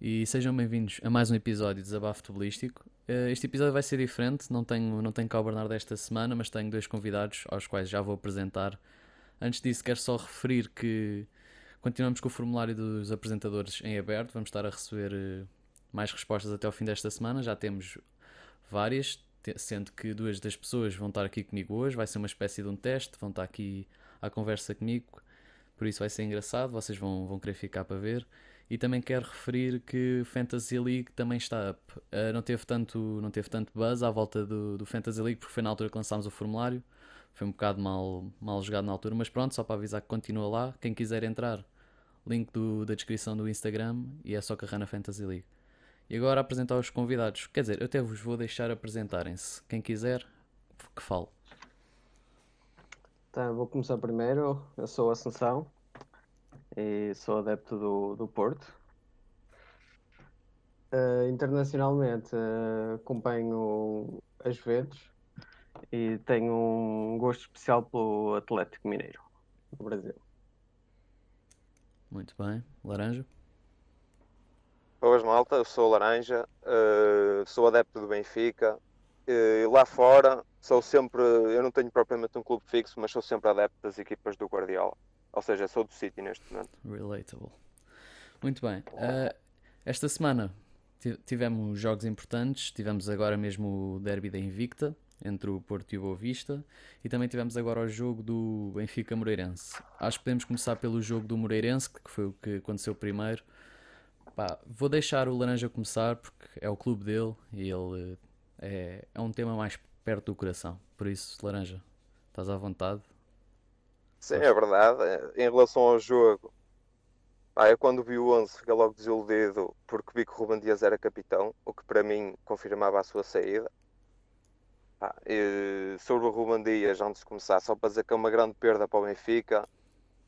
e sejam bem-vindos a mais um episódio de Desabafo Futebolístico. Eh, este episódio vai ser diferente, não tenho, não tenho cá o Bernardo esta semana, mas tenho dois convidados aos quais já vou apresentar. Antes disso, quero só referir que continuamos com o formulário dos apresentadores em aberto, vamos estar a receber eh, mais respostas até ao fim desta semana, já temos várias, sendo que duas das pessoas vão estar aqui comigo hoje, vai ser uma espécie de um teste, vão estar aqui à conversa comigo, por isso vai ser engraçado, vocês vão, vão querer ficar para ver. E também quero referir que Fantasy League também está up. Uh, não, teve tanto, não teve tanto buzz à volta do, do Fantasy League, porque foi na altura que lançámos o formulário. Foi um bocado mal, mal jogado na altura, mas pronto, só para avisar que continua lá. Quem quiser entrar, link do, da descrição do Instagram e é só Carrana Fantasy League. E agora apresentar os convidados. Quer dizer, eu até vos vou deixar apresentarem-se. Quem quiser, que fale. Tá, vou começar primeiro. Eu sou Assunção e sou adepto do, do Porto. Uh, internacionalmente uh, acompanho as Juventus e tenho um gosto especial pelo Atlético Mineiro, no Brasil. Muito bem. Laranja? Boas malta, eu sou Laranja, uh, sou adepto do Benfica. Lá fora, sou sempre, eu não tenho propriamente um clube fixo, mas sou sempre adepto das equipas do Guardiola. Ou seja, sou do City neste momento. Relatable. Muito bem. Uh, esta semana tivemos jogos importantes. Tivemos agora mesmo o derby da Invicta entre o Porto e o Boa Vista e também tivemos agora o jogo do Benfica Moreirense. Acho que podemos começar pelo jogo do Moreirense, que foi o que aconteceu primeiro. Pá, vou deixar o Laranja começar porque é o clube dele e ele é, é um tema mais perto do coração. Por isso, Laranja, estás à vontade. Sim, é verdade. Em relação ao jogo, pá, eu quando vi o 11 fiquei logo desiludido porque vi que o Ruben Dias era capitão, o que para mim confirmava a sua saída. Pá, sobre o Ruben Dias, antes de começar, só para dizer que é uma grande perda para o Benfica,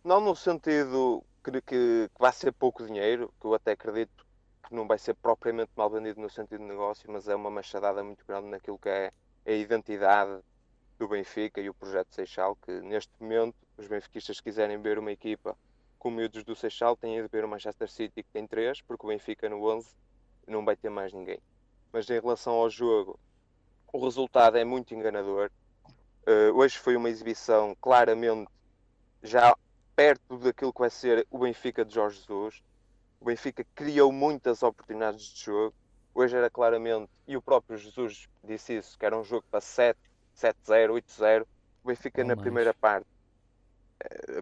não no sentido que, que, que vai ser pouco dinheiro, que eu até acredito que não vai ser propriamente mal vendido no sentido de negócio, mas é uma machadada muito grande naquilo que é a identidade do Benfica e o projeto Seixal, que neste momento os benfiquistas quiserem ver uma equipa com miúdos do Seixal, têm de ver o Manchester City que tem três, porque o Benfica no 11 não vai ter mais ninguém. Mas em relação ao jogo, o resultado é muito enganador. Uh, hoje foi uma exibição claramente já perto daquilo que vai ser o Benfica de Jorge Jesus. O Benfica criou muitas oportunidades de jogo. Hoje era claramente, e o próprio Jesus disse isso, que era um jogo para 7, 7-0, 8-0. O Benfica na mais. primeira parte.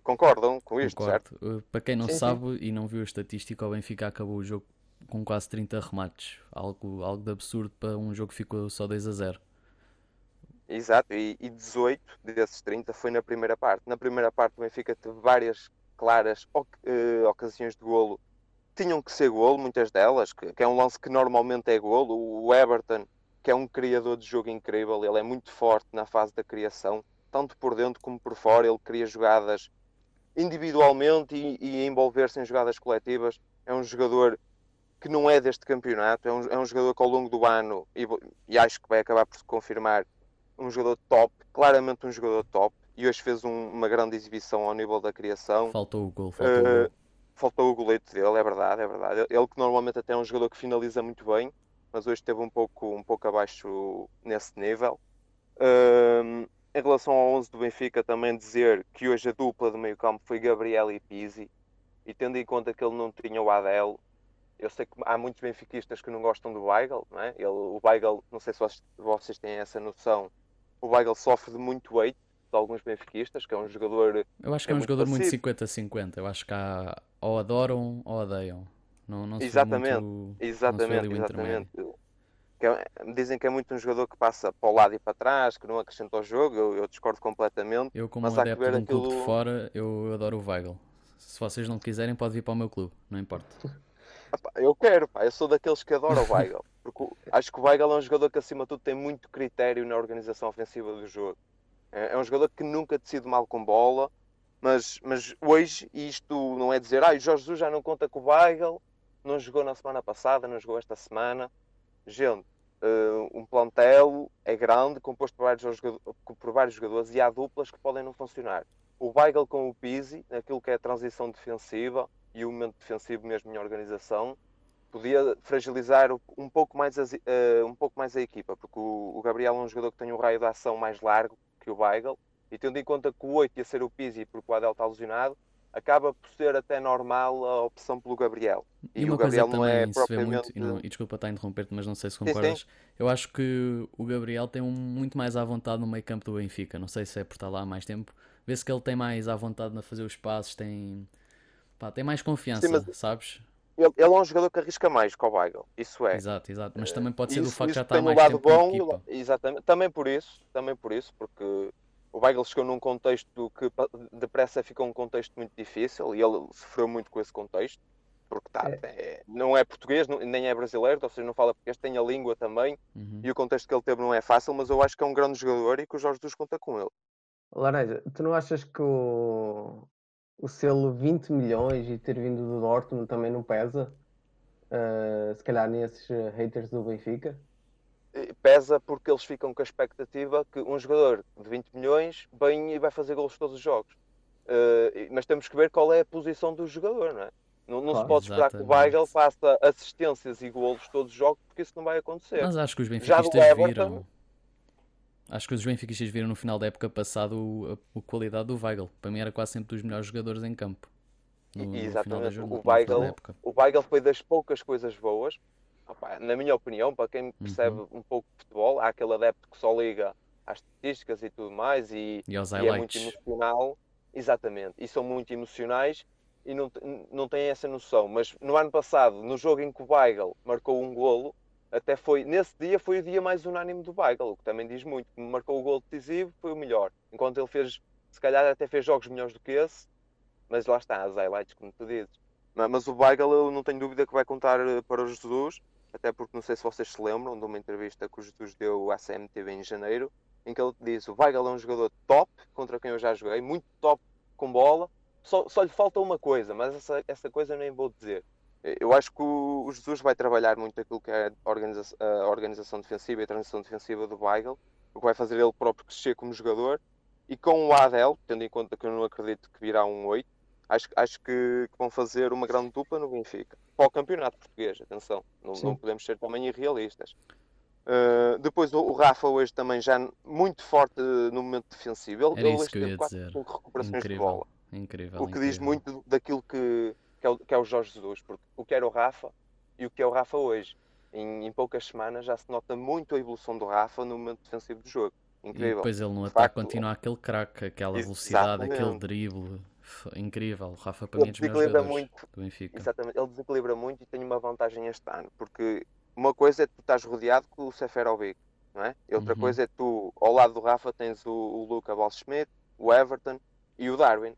Concordam com isto, Concordo. certo? Uh, para quem não sim, sabe sim. e não viu a estatística, o Benfica acabou o jogo com quase 30 remates. Algo, algo de absurdo para um jogo que ficou só 2 a 0. Exato, e, e 18 desses 30 foi na primeira parte. Na primeira parte o Benfica teve várias claras uh, ocasiões de golo. Tinham que ser golo, muitas delas, que, que, é um lance que normalmente é golo. O Everton, que é um criador de jogo incrível, ele é muito forte na fase da criação, tanto por dentro como por fora. Ele cria jogadas individualmente e, e envolver-se em jogadas coletivas. É um jogador que não é deste campeonato, é um, é um jogador que ao longo do ano, e, e, acho que vai acabar por se confirmar, um jogador top, claramente um jogador top, e hoje fez um, uma grande exibição ao nível da criação. Faltou o gol, faltou, uh, o, gol. faltou o dele, é verdade, é verdade. Ele que normalmente até é um jogador que finaliza muito bem, mas hoje esteve um pouco, um pouco abaixo nesse nível. Uh, em relação ao 11 do Benfica, também dizer que hoje a dupla do meio campo foi Gabriel e Pizzi, e tendo em conta que ele não tinha o Adel, eu sei que há muitos benfiquistas que não gostam do Weigl, não é? Ele, o Weigl, não sei se vocês têm essa noção, o Weigl sofre de muito weight de alguns benfiquistas, que é um jogador... Eu acho que é, é um jogador muito 50-50, eu acho que há, ou adoram ou odeiam. Não, não exatamente, muito, exatamente, exatamente. É, dizem que é muito um jogador que passa para o lado e para trás, que não acrescenta ao jogo, eu, eu discordo completamente. Eu como mas adepto de um aquilo... clube de fora, eu, eu adoro o Weigl. Se vocês não quiserem, pode vir para o meu clube, não importa. Eu quero, pá. Eu sou daqueles que adoram o Weigl. Porque acho que o Weigl é um jogador que, acima de tudo, tem muito critério na organização ofensiva do jogo. É, é um jogador que nunca decide mal com bola. Mas, mas hoje, isto não é dizer, ah, o Jorge Jesus já não conta com o Weigl, não jogou na semana passada, não jogou esta semana. Gente, uh, um plantel é grande, composto por vários, por vários jogadores e há duplas que podem não funcionar. O Weigl com o Pizzi, naquilo que é a transição defensiva, e o momento defensivo mesmo em organização, podia fragilizar um pouco mais, as, uh, um pouco mais a equipa, porque o, o, Gabriel é um jogador que tem um raio de ação mais largo que o Weigl, e tendo em conta que o 8 ia ser o Pizzi porque o Adel está lesionado, acaba por ser até normal a opção pelo Gabriel. E, e o Gabriel não é propriamente... Muito, e, não, e, desculpa estar a interromper-te, mas não sei se concordas. Sim, sim. Eu acho que o Gabriel tem um, muito mais à vontade no meio campo do Benfica. Não sei se é por estar lá há mais tempo. Vê-se que ele tem mais à vontade na fazer os passos, tem, pá, tem mais confiança, sim, sabes? Ele, ele, é um jogador que arrisca mais que o Weigl, isso é. Exato, exato. Mas também pode ser isso, do facto de já estar mais tempo bom, Exatamente, também por isso, também por isso, porque o Weigl chegou num contexto que depressa ficou um contexto muito difícil e ele sofreu muito com esse contexto, porque tá, é. É, não é português, nem é brasileiro, ou seja, não fala português, tem a língua também, uhum. e o contexto que ele teve não é fácil, mas eu acho que é um grande jogador e que o Jorge Jesus conta com ele. Laranja, tu não achas que o, o selo 20 milhões e ter vindo do Dortmund também não pesa? Uh, se calhar nesses haters do Benfica? Pesa porque eles ficam com a expectativa que um jogador de 20 milhões vem e vai fazer gols todos os jogos. Uh, mas temos que ver qual é a posição do jogador, não é? Não, não claro, se pode esperar exatamente. que o Weigl faça assistências e golos todos os jogos, porque isso não vai acontecer. Mas acho que os benfiquistas Everton... viram. Acho que os benfiquistas viram no final da época passada a, a, qualidade do Weigl. Para mim era quase sempre dos melhores jogadores em campo. No, Exatamente. No o, Weigl, o Weigl foi das poucas coisas boas opa, na minha opinião, para quem percebe uhum. um pouco de futebol, há aquele adepto que só liga às estatísticas e tudo mais e, e, e é muito emocional. Exatamente, e são muito emocionais e não, não têm essa noção. Mas no ano passado, no jogo em que o Weigl marcou um golo, até foi, nesse dia foi o dia mais unânime do Weigl, o que também diz muito. Marcou o golo decisivo, foi o melhor. Enquanto ele fez, se calhar até fez jogos melhores do que esse, mas lá está, as highlights, como tu dizes. Mas o Weigl, eu não tenho dúvida que vai contar eh, para o Jesus até porque não sei se vocês se lembram de uma entrevista que o Jesus deu à CMTV em janeiro, em que ele disse: o Weigl é um jogador top, contra quem eu já joguei, muito top com bola, só, só lhe falta uma coisa, mas essa, essa coisa nem vou dizer. Eu acho que o, Jesus vai trabalhar muito aquilo que é a organização, a organização defensiva e a transição defensiva do Weigl, o que vai fazer ele próprio crescer como jogador. E com o Adel, tendo em conta que eu não acredito que virá um 8, acho, acho que, que, vão fazer uma grande dupla no Benfica. Para o campeonato português, atenção, não, não podemos ser também irrealistas. Uh, depois o, o, Rafa hoje também já muito forte no momento defensivo. Ele, Era isso que eu ia dizer. recuperações incrível, de bola. Incrível, o que incrível. diz muito daquilo que, que, é o, que é o Jorge Jesus, porque o que era o Rafa e o que é o Rafa hoje. Em, em, poucas semanas já se nota muito a evolução do Rafa no momento defensivo do jogo. Incrível. E depois ele no ataque continua aquele craque, aquela velocidade, aquele drible incrível. O Rafa para mim é desequilibra muito, do Benfica. Exatamente, ele desequilibra muito e tem uma vantagem este ano, porque uma coisa é tu estás rodeado com o Seferovic, não é? E outra uhum. coisa é tu, ao lado do Rafa, tens o, o Luca Waldschmidt, o Everton e o Darwin.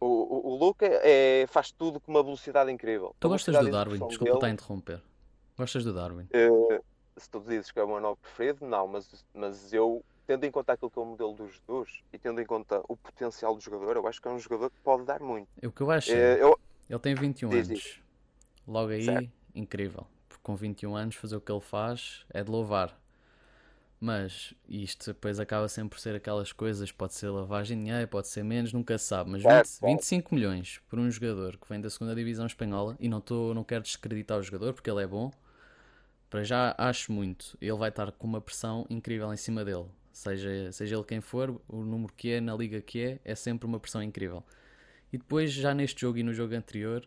O, o, o Luca é, faz tudo com uma velocidade incrível. Tu gostas do Darwin? Desculpa estar a interromper. Gostas do Darwin? Uh, se tu dizes que é o meu novo preferido, não, mas, mas eu tendo em conta aquilo que é o modelo dos Jesus e tendo em conta o potencial do jogador, eu acho que é um jogador que pode dar muito. O que eu acho é, eu... ele tem 21 Diz anos. Logo aí, certo. incrível. Porque com 21 anos fazer o que ele faz é de louvar. Mas isto depois acaba sempre por ser aquelas coisas, pode ser lavagem de dinheiro, pode ser menos, nunca se sabe. Mas 20, 25 milhões por um jogador que vem da segunda divisão espanhola, e não, tô, não quero descreditar o jogador porque ele é bom, para já acho muito. Ele vai estar com uma pressão incrível em cima dele seja, seja ele quem for, o número que é, na liga que é, é sempre uma pressão incrível. E depois, já neste jogo e no jogo anterior,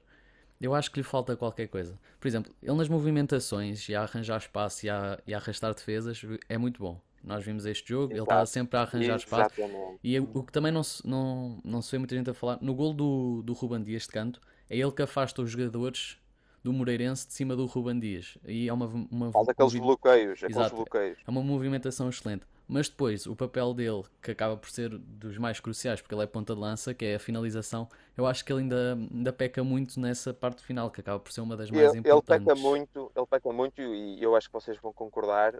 eu acho que lhe falta qualquer coisa. Por exemplo, ele nas movimentações e a arranjar espaço e a, e a arrastar defesas é muito bom. Nós vimos este jogo, ele estava sempre a arranjar espaço. E o que também não se, não, não se vê muita gente a falar, no gol do, do Ruban Dias de canto, é ele que afasta os jogadores do Moreirense de cima do Ruban Dias. E é uma, uma Faz aqueles bloqueios, aqueles bloqueios. É uma movimentação excelente. Mas depois, o papel dele, que acaba por ser dos mais cruciais, porque ele é ponta de lança, que é a finalização, eu acho que ele ainda, ainda peca muito nessa parte final, que acaba por ser uma das mais ele, importantes. Ele peca muito, ele peca muito e eu acho que vocês vão concordar,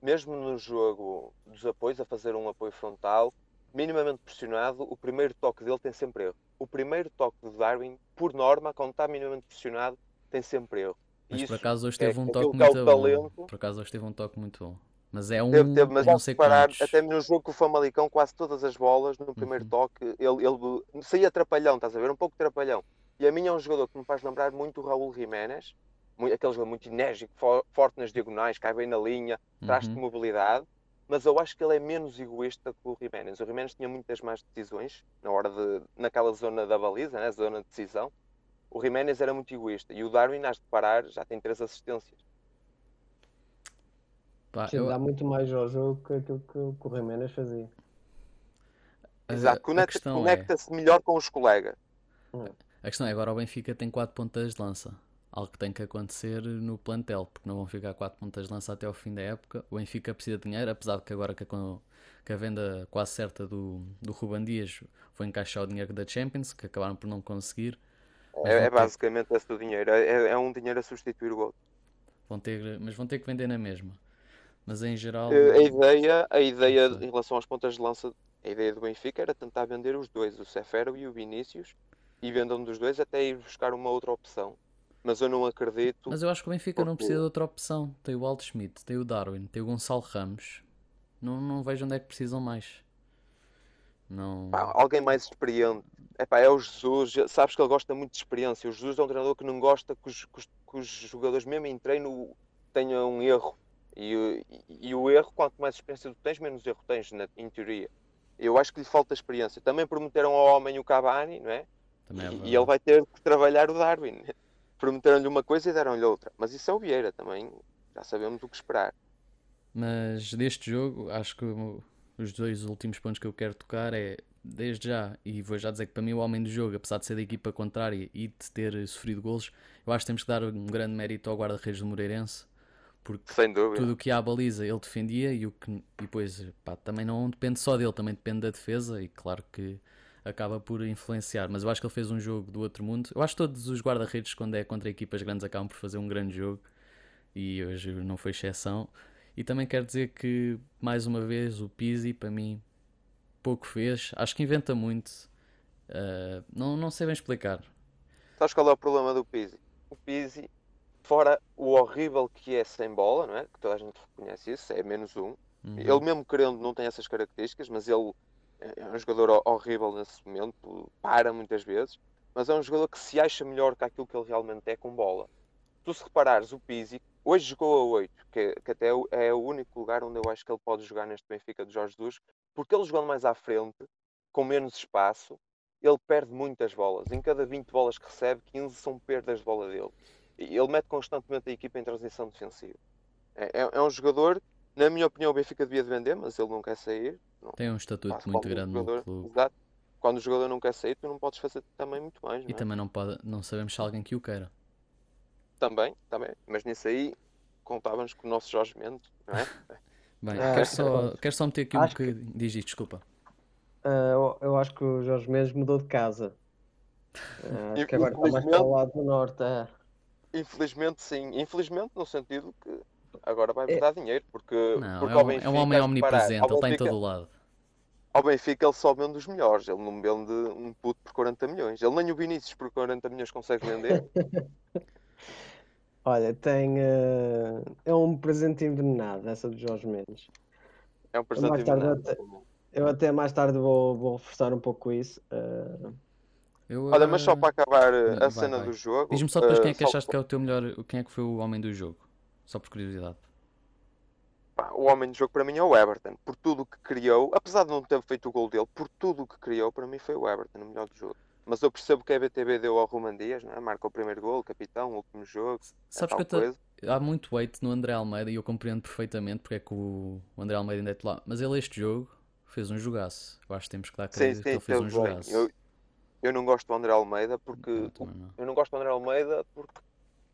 mesmo no jogo dos apoios, a fazer um apoio frontal, minimamente pressionado, o primeiro toque dele tem sempre erro. O primeiro toque do Darwin, por norma, quando está minimamente pressionado, tem sempre erro. Mas Isso por acaso hoje teve é, um toque muito bom. Por acaso hoje teve um toque muito bom. Mas é um. Teve, teve, mas não sei parar, até no jogo com o Famalicão, quase todas as bolas, no primeiro uhum. toque, ele, ele saía trapalhão, estás a ver? Um pouco trapalhão. E a mim é um jogador que me faz lembrar muito o Raul Jiménez, muito, aquele jogador muito enérgico, forte nas diagonais, cai bem na linha, traz-te Uhum. mobilidade, mas eu acho que ele é menos egoísta que o Jiménez. O Jiménez tinha muitas más decisões na hora de, naquela zona da baliza, né, zona de decisão. O Jiménez era muito egoísta e o Darwin, às de parar, já tem três assistências. Pá, eu- dá muito mais ao jogo que aquilo que, o- que o Jiménez fazia. Exato, a conecta- é, conecta-se melhor com os colegas. a questão é, agora o Benfica tem 4 pontas de lança. Algo que tem que acontecer no plantel, porque não vão ficar 4 pontas de lança até ao fim da época. O Benfica precisa de dinheiro, apesar de que agora que a, que a venda quase certa do, do Ruban Dias foi encaixar o dinheiro da Champions, que acabaram por não conseguir. É, é ter- basicamente esse o dinheiro. É, é um dinheiro a substituir o outro. Vão ter, mas vão ter que vender na mesma. Mas em geral. Eh, A ideia, a ideia Não em relação às pontas de lança, a ideia do Benfica era tentar vender os dois, o Cefero e o Vinícius, e vendam dos dois até ir buscar uma outra opção. Mas eu não acredito. Mas eu acho que o Benfica não Porque- precisa de outra opção. Tem o Walt Schmidt, tem o Darwin, tem o Gonçalo Ramos. Não, não vejo onde é que precisam mais. Não. Pá, alguém mais experiente. Epá, é o Jesus, sabes que ele gosta muito de experiência. O Jesus é um treinador que não gosta que os, que os- que os jogadores, mesmo em treino, tenham um erro. E, e- e o erro, quanto mais experiência tu tens, menos erro tens, na- em teoria. Eu acho que lhe falta experiência. Também prometeram ao homem o Cavani, não é? Também é E- e, ele vai ter que trabalhar o Darwin. Prometeram-lhe uma coisa e deram-lhe outra. Mas isso é o Vieira também. Já sabemos o que esperar. Mas deste jogo, acho que os dois últimos pontos que eu quero tocar é, desde já, e vou já dizer que para mim o homem do jogo, apesar de ser da equipa contrária e de ter sofrido golos, eu acho que temos que dar um grande mérito ao guarda-redes do Moreirense, porque tudo o que há à baliza ele defendia e o que e depois pá, também não depende só dele, também depende da defesa e claro que acaba por influenciar, mas eu acho que ele fez um jogo do outro mundo. Eu acho que todos os guarda-redes quando é contra equipas grandes acabam por fazer um grande jogo e hoje não foi exceção. E também quero dizer que mais uma vez o Pizzi para mim pouco fez, acho que inventa muito. Uh, não, não sei bem explicar. Sabes qual é o problema do Pizzi? O Pizzi, fora o horrível que é sem bola, não é? Que toda a gente reconhece isso, é menos um. Uhum. Ele mesmo querendo não tem essas características, mas ele é um jogador ho- horrível nesse momento, para muitas vezes, mas é um jogador que se acha melhor que aquilo que ele realmente é com bola. Tu se reparares, o Pizzi hoje jogou a 8, que, que até é o único lugar onde eu acho que ele pode jogar neste Benfica de Jorge Jesus, porque ele jogando mais à frente, com menos espaço, ele perde muitas bolas. Em cada 20 bolas que recebe, 15 são perdas de bola dele. Ele mete constantemente a equipa em transição defensiva. É, é- é um jogador, na minha opinião, o Benfica devia de vender, mas ele não quer sair. Não, Tem um estatuto Pá, muito grande jogador- no clube Exato. Quando o jogador não quer sair, tu não podes fazer também muito mais. e Não é? também não, pode, não sabemos se há alguém que o queira. Também, também. Mas nisso aí contávamos com o nosso Jorge Mendes, não é? Bem, Ah, quero, só, pronto. quero só meter aqui um Acho que- bocadinho. Diz isto, desculpa. Ah, eu, eu acho que o Jorge Mendes mudou de casa. Ah, acho que agora está mais para o lado do norte. é. Infelizmente, sim. Infelizmente, no sentido que agora vai É. dar dinheiro, porque, Não, porque é ao um, é Benfica, um homem de omnipresente, ele está em todo o lado. Ao Benfica ele só vende os melhores, ele não vende um puto por 40 milhões. Ele nem o Vinícius por 40 milhões consegue vender. Olha, tem. ah, é um presente envenenado, essa do Jorge Mendes. É um presente Mais tarde envenenado. Eu até mais tarde vou, vou reforçar um pouco isso. ah, Eu, Olha, mas só ah, para acabar uh, vai, a cena vai. do jogo. Diz-me só depois uh, quem é que achaste que é o teu melhor. Quem é que foi o homem do jogo? Só por curiosidade. o homem do jogo para mim é o Everton. Por tudo o que criou, apesar de não ter feito o gol dele, por tudo o que criou, para mim foi o Everton, o melhor do jogo. Mas eu percebo que a BTB deu ao Roman Dias, não é? Marca o primeiro gol, capitão, o último jogo. é Sabes tal que coisa. há muito weight no André Almeida e eu compreendo perfeitamente porque é que o André Almeida ainda é titular. Mas ele, este jogo, fez um jogaço. Eu acho que temos que dar Sim, crédito que ele fez um bem. jogaço. Eu, eu não gosto do André Almeida porque também não. eu não gosto do André Almeida porque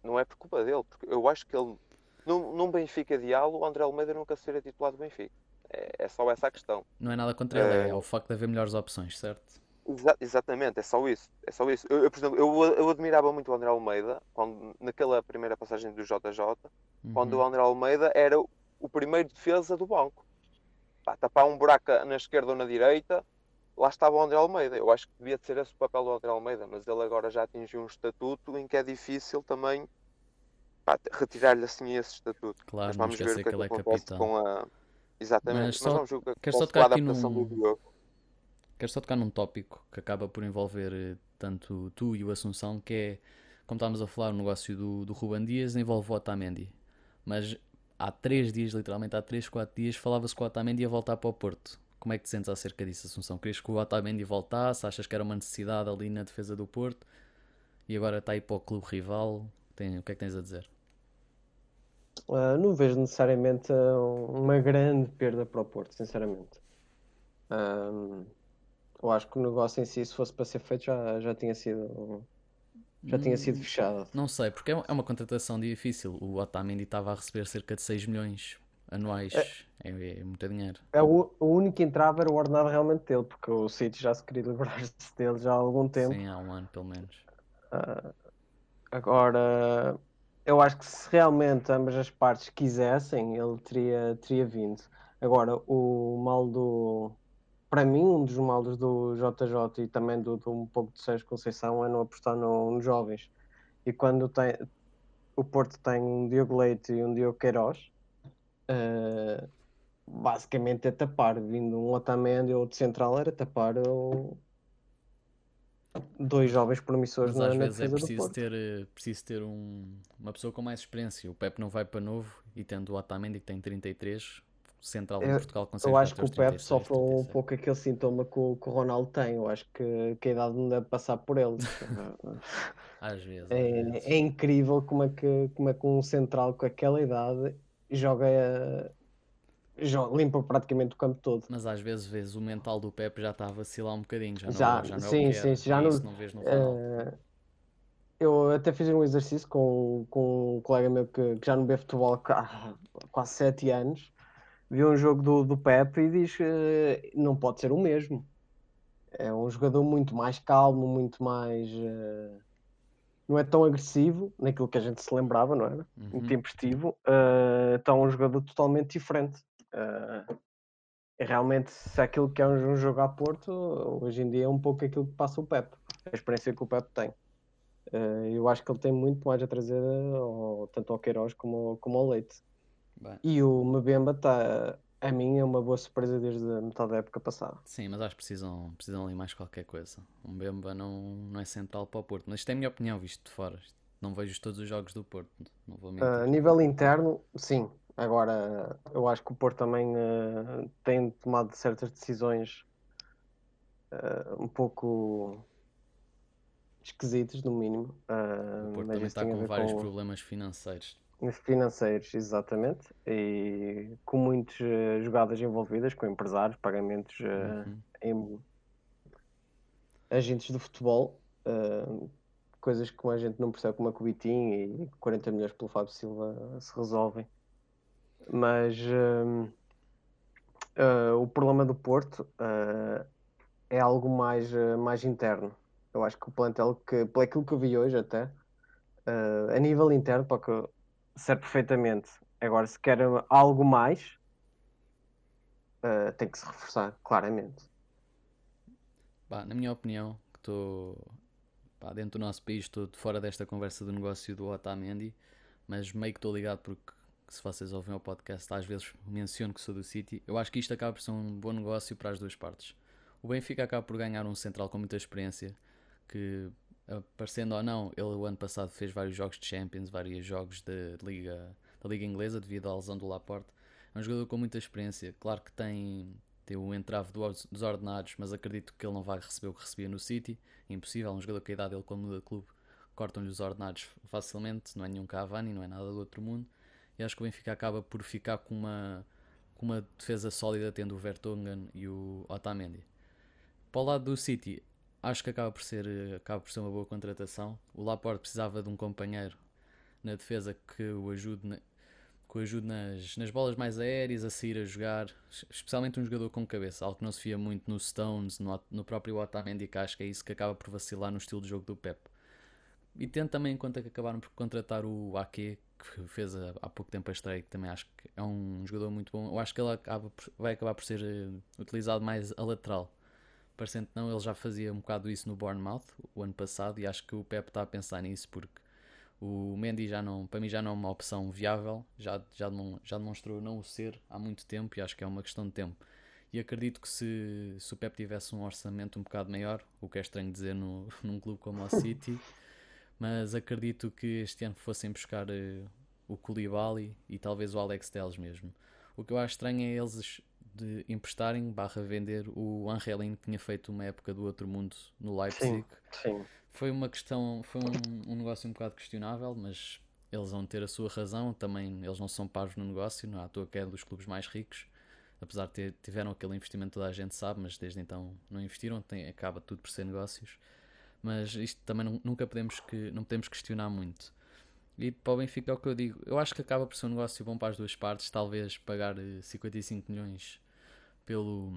não é por culpa dele, porque eu acho que ele num, num Benfica de Alo, o André Almeida nunca seria titular do Benfica. É, é só essa a questão. Não é nada contra ele, é, Eh, o facto de haver melhores opções, certo? Exa- exatamente, é só isso. É só isso. Eu, eu, por exemplo, eu, eu admirava muito o André Almeida quando, naquela primeira passagem do JJ, quando Uhum. o André Almeida era o, o primeiro defesa do banco. Pá, tapar um buraco na esquerda ou na direita, lá estava o André Almeida. Eu acho que devia de ser esse o papel do André Almeida, mas ele agora já atingiu um estatuto em que é difícil também retirar-lhe assim esse estatuto. Claro, mas vamos ver o que é que que ele é capitão. com a. Exatamente, Mas mas, só- vamos ver o que quero só com tocar a aqui adaptação num- do jogo. Quero só tocar num tópico que acaba por envolver eh, tanto tu e o Assunção, que é como estávamos a falar, o negócio do, do Ruban Dias envolve o Otamendi. Mas há 3 dias, literalmente há 3, 4 dias, falava-se que o Otamendi ia voltar para o Porto. Como é que te sentes acerca disso, Assunção? Querias que o Otamendi voltasse? Achas que era uma necessidade ali na defesa do Porto? E agora está aí para o clube rival? Tem, o que é que tens a dizer? Uh, não vejo necessariamente uma grande perda para o Porto, sinceramente. Um, eu acho que o negócio em si, se fosse para ser feito, já, já tinha sido já tinha sido hum, fechado. Não sei, porque é, é uma contratação difícil. O Otamendi estava a receber cerca de 6 milhões anuais. É, é, é muito dinheiro. É o, o único entrave era o ordenado realmente dele, porque o City já se queria livrar-se dele já há algum tempo. Sim, há um ano pelo menos. Uh, agora, eu acho que se realmente ambas as partes quisessem, ele teria, teria vindo. Agora, o mal do, para mim, um dos males do JJ e também do, do um pouco de Sérgio Conceição é não apostar no, nos jovens. E quando tem, o Porto tem um Diogo Leite e um Diogo Queiroz, uh, basicamente é tapar. Vindo um Otamendi ou outro central, era tapar o... dois jovens promissores Mas às na vezes é preciso ter, eh, preciso ter um, uma pessoa com mais experiência. O Pep não vai para novo e tendo o Otamendi que tem 33 central em Portugal consegue Eu acho que o Pep sofre um pouco aquele sintoma que o, que o Ronaldo tem. Eu acho que, que a idade não deve passar por ele. às vezes, é, às vezes. é incrível como é, que, como é que um central com aquela idade joga, joga limpa praticamente o campo todo. Mas às vezes vês o mental do Pep já está a vacilar um bocadinho. Já, já, não, já não sim, é sim, já não, não, vês no. Uh, eu até fiz um exercício com, com um colega meu que, que já não vê futebol há quase 7 anos viu um jogo do, do Pepe e diz que não pode ser o mesmo. É um jogador muito mais calmo, muito mais. Uh, não é tão agressivo naquilo que a gente se lembrava, não era? Uhum. Intempestivo. Uh, então, um jogador totalmente diferente. Uh, realmente, se é aquilo que é um, um jogo a Porto, hoje em dia é um pouco aquilo que passa o Pepe, a experiência que o Pepe tem. Uh, eu acho que ele tem muito mais a trazer ao, tanto ao Queiroz como, como ao Leite. Bem. E o Mbemba está, a mim, é uma boa surpresa desde a metade da época passada. Sim, mas acho que precisam, precisam ali mais qualquer coisa. O Mbemba não, não é central para o Porto, mas isto é a minha opinião, visto de fora. Não vejo todos os jogos do Porto, não vou mentir. Uh, a nível interno, sim. Agora, eu acho que o Porto também uh, tem tomado certas decisões uh, um pouco esquisitas, no mínimo. o Porto também está com vários com... problemas financeiros financeiros, exatamente, e com muitas uh, jogadas envolvidas, com empresários, pagamentos uh, uhum. em agentes do futebol, uh, coisas que a gente não percebe como a Cubitim e 40 milhões pelo Fábio Silva se resolvem. Mas o problema do Porto é algo mais, mais interno. Eu acho que o plantel, que, por aquilo que eu vi hoje até, a nível interno, porque serve perfeitamente. Agora, se quer algo mais, uh, tem que se reforçar, claramente. Bah, na minha opinião, que estou dentro do nosso país, estou fora desta conversa do negócio do Otamendi, mas meio que estou ligado porque se vocês ouvem o podcast, às vezes menciono que sou do City. Eu acho que isto acaba por ser um bom negócio para as duas partes. O Benfica acaba por ganhar um central com muita experiência, que aparecendo ou não, ele o ano passado fez vários jogos de Champions, vários jogos de, Liga, da Liga Inglesa devido à lesão do Laporte. É um jogador com muita experiência. Claro que tem, tem o entrave dos ordenados, mas acredito que ele não vai receber o que recebia no City. É impossível. É um jogador que a idade dele, quando muda de clube, cortam-lhe os ordenados facilmente. Não é nenhum Cavani, não é nada do outro mundo. E acho que o Benfica acaba por ficar com uma, com uma defesa sólida, tendo o Vertonghen e o Otamendi. Para o lado do City, acho que acaba por ser, acaba por ser uma boa contratação. O Laporte precisava de um companheiro na defesa que o ajude, na, que o ajude nas, nas bolas mais aéreas, a sair a jogar, especialmente um jogador com cabeça, algo que não se via muito no Stones, no, no próprio Otamendi, que acho que é isso que acaba por vacilar no estilo de jogo do Pep. E tendo também em conta que acabaram por contratar o Ake, que fez há pouco tempo a estreia, que também acho que é um jogador muito bom. Eu acho que ele acaba por, vai acabar por ser uh, utilizado mais a lateral parecendo que não, ele já fazia um bocado isso no Bournemouth o ano passado e acho que o Pep está a pensar nisso porque o Mendy já não, para mim já não é uma opção viável, já, já, já demonstrou não o ser há muito tempo e acho que é uma questão de tempo. E acredito que se, se o Pep tivesse um orçamento um bocado maior, o que é estranho dizer no, num clube como o City, mas acredito que este ano fossem buscar uh, o Koulibaly e talvez o Alex Telles mesmo. O que eu acho estranho é eles de emprestarem barra vender o Angelin que tinha feito uma época do outro mundo no Leipzig. Sim, sim. Foi uma questão, foi um, um negócio um bocado questionável, mas eles vão ter a sua razão. Também eles não são paros no negócio, não é à toa que é dos clubes mais ricos. Apesar de ter, tiveram aquele investimento toda a gente sabe, mas desde então não investiram, tem, acaba tudo por ser negócios. Mas isto também não, nunca podemos que não podemos questionar muito. E para o Benfica é o que eu digo. Eu acho que acaba por ser um negócio bom para as duas partes. Talvez pagar 55 eh, milhões pelo,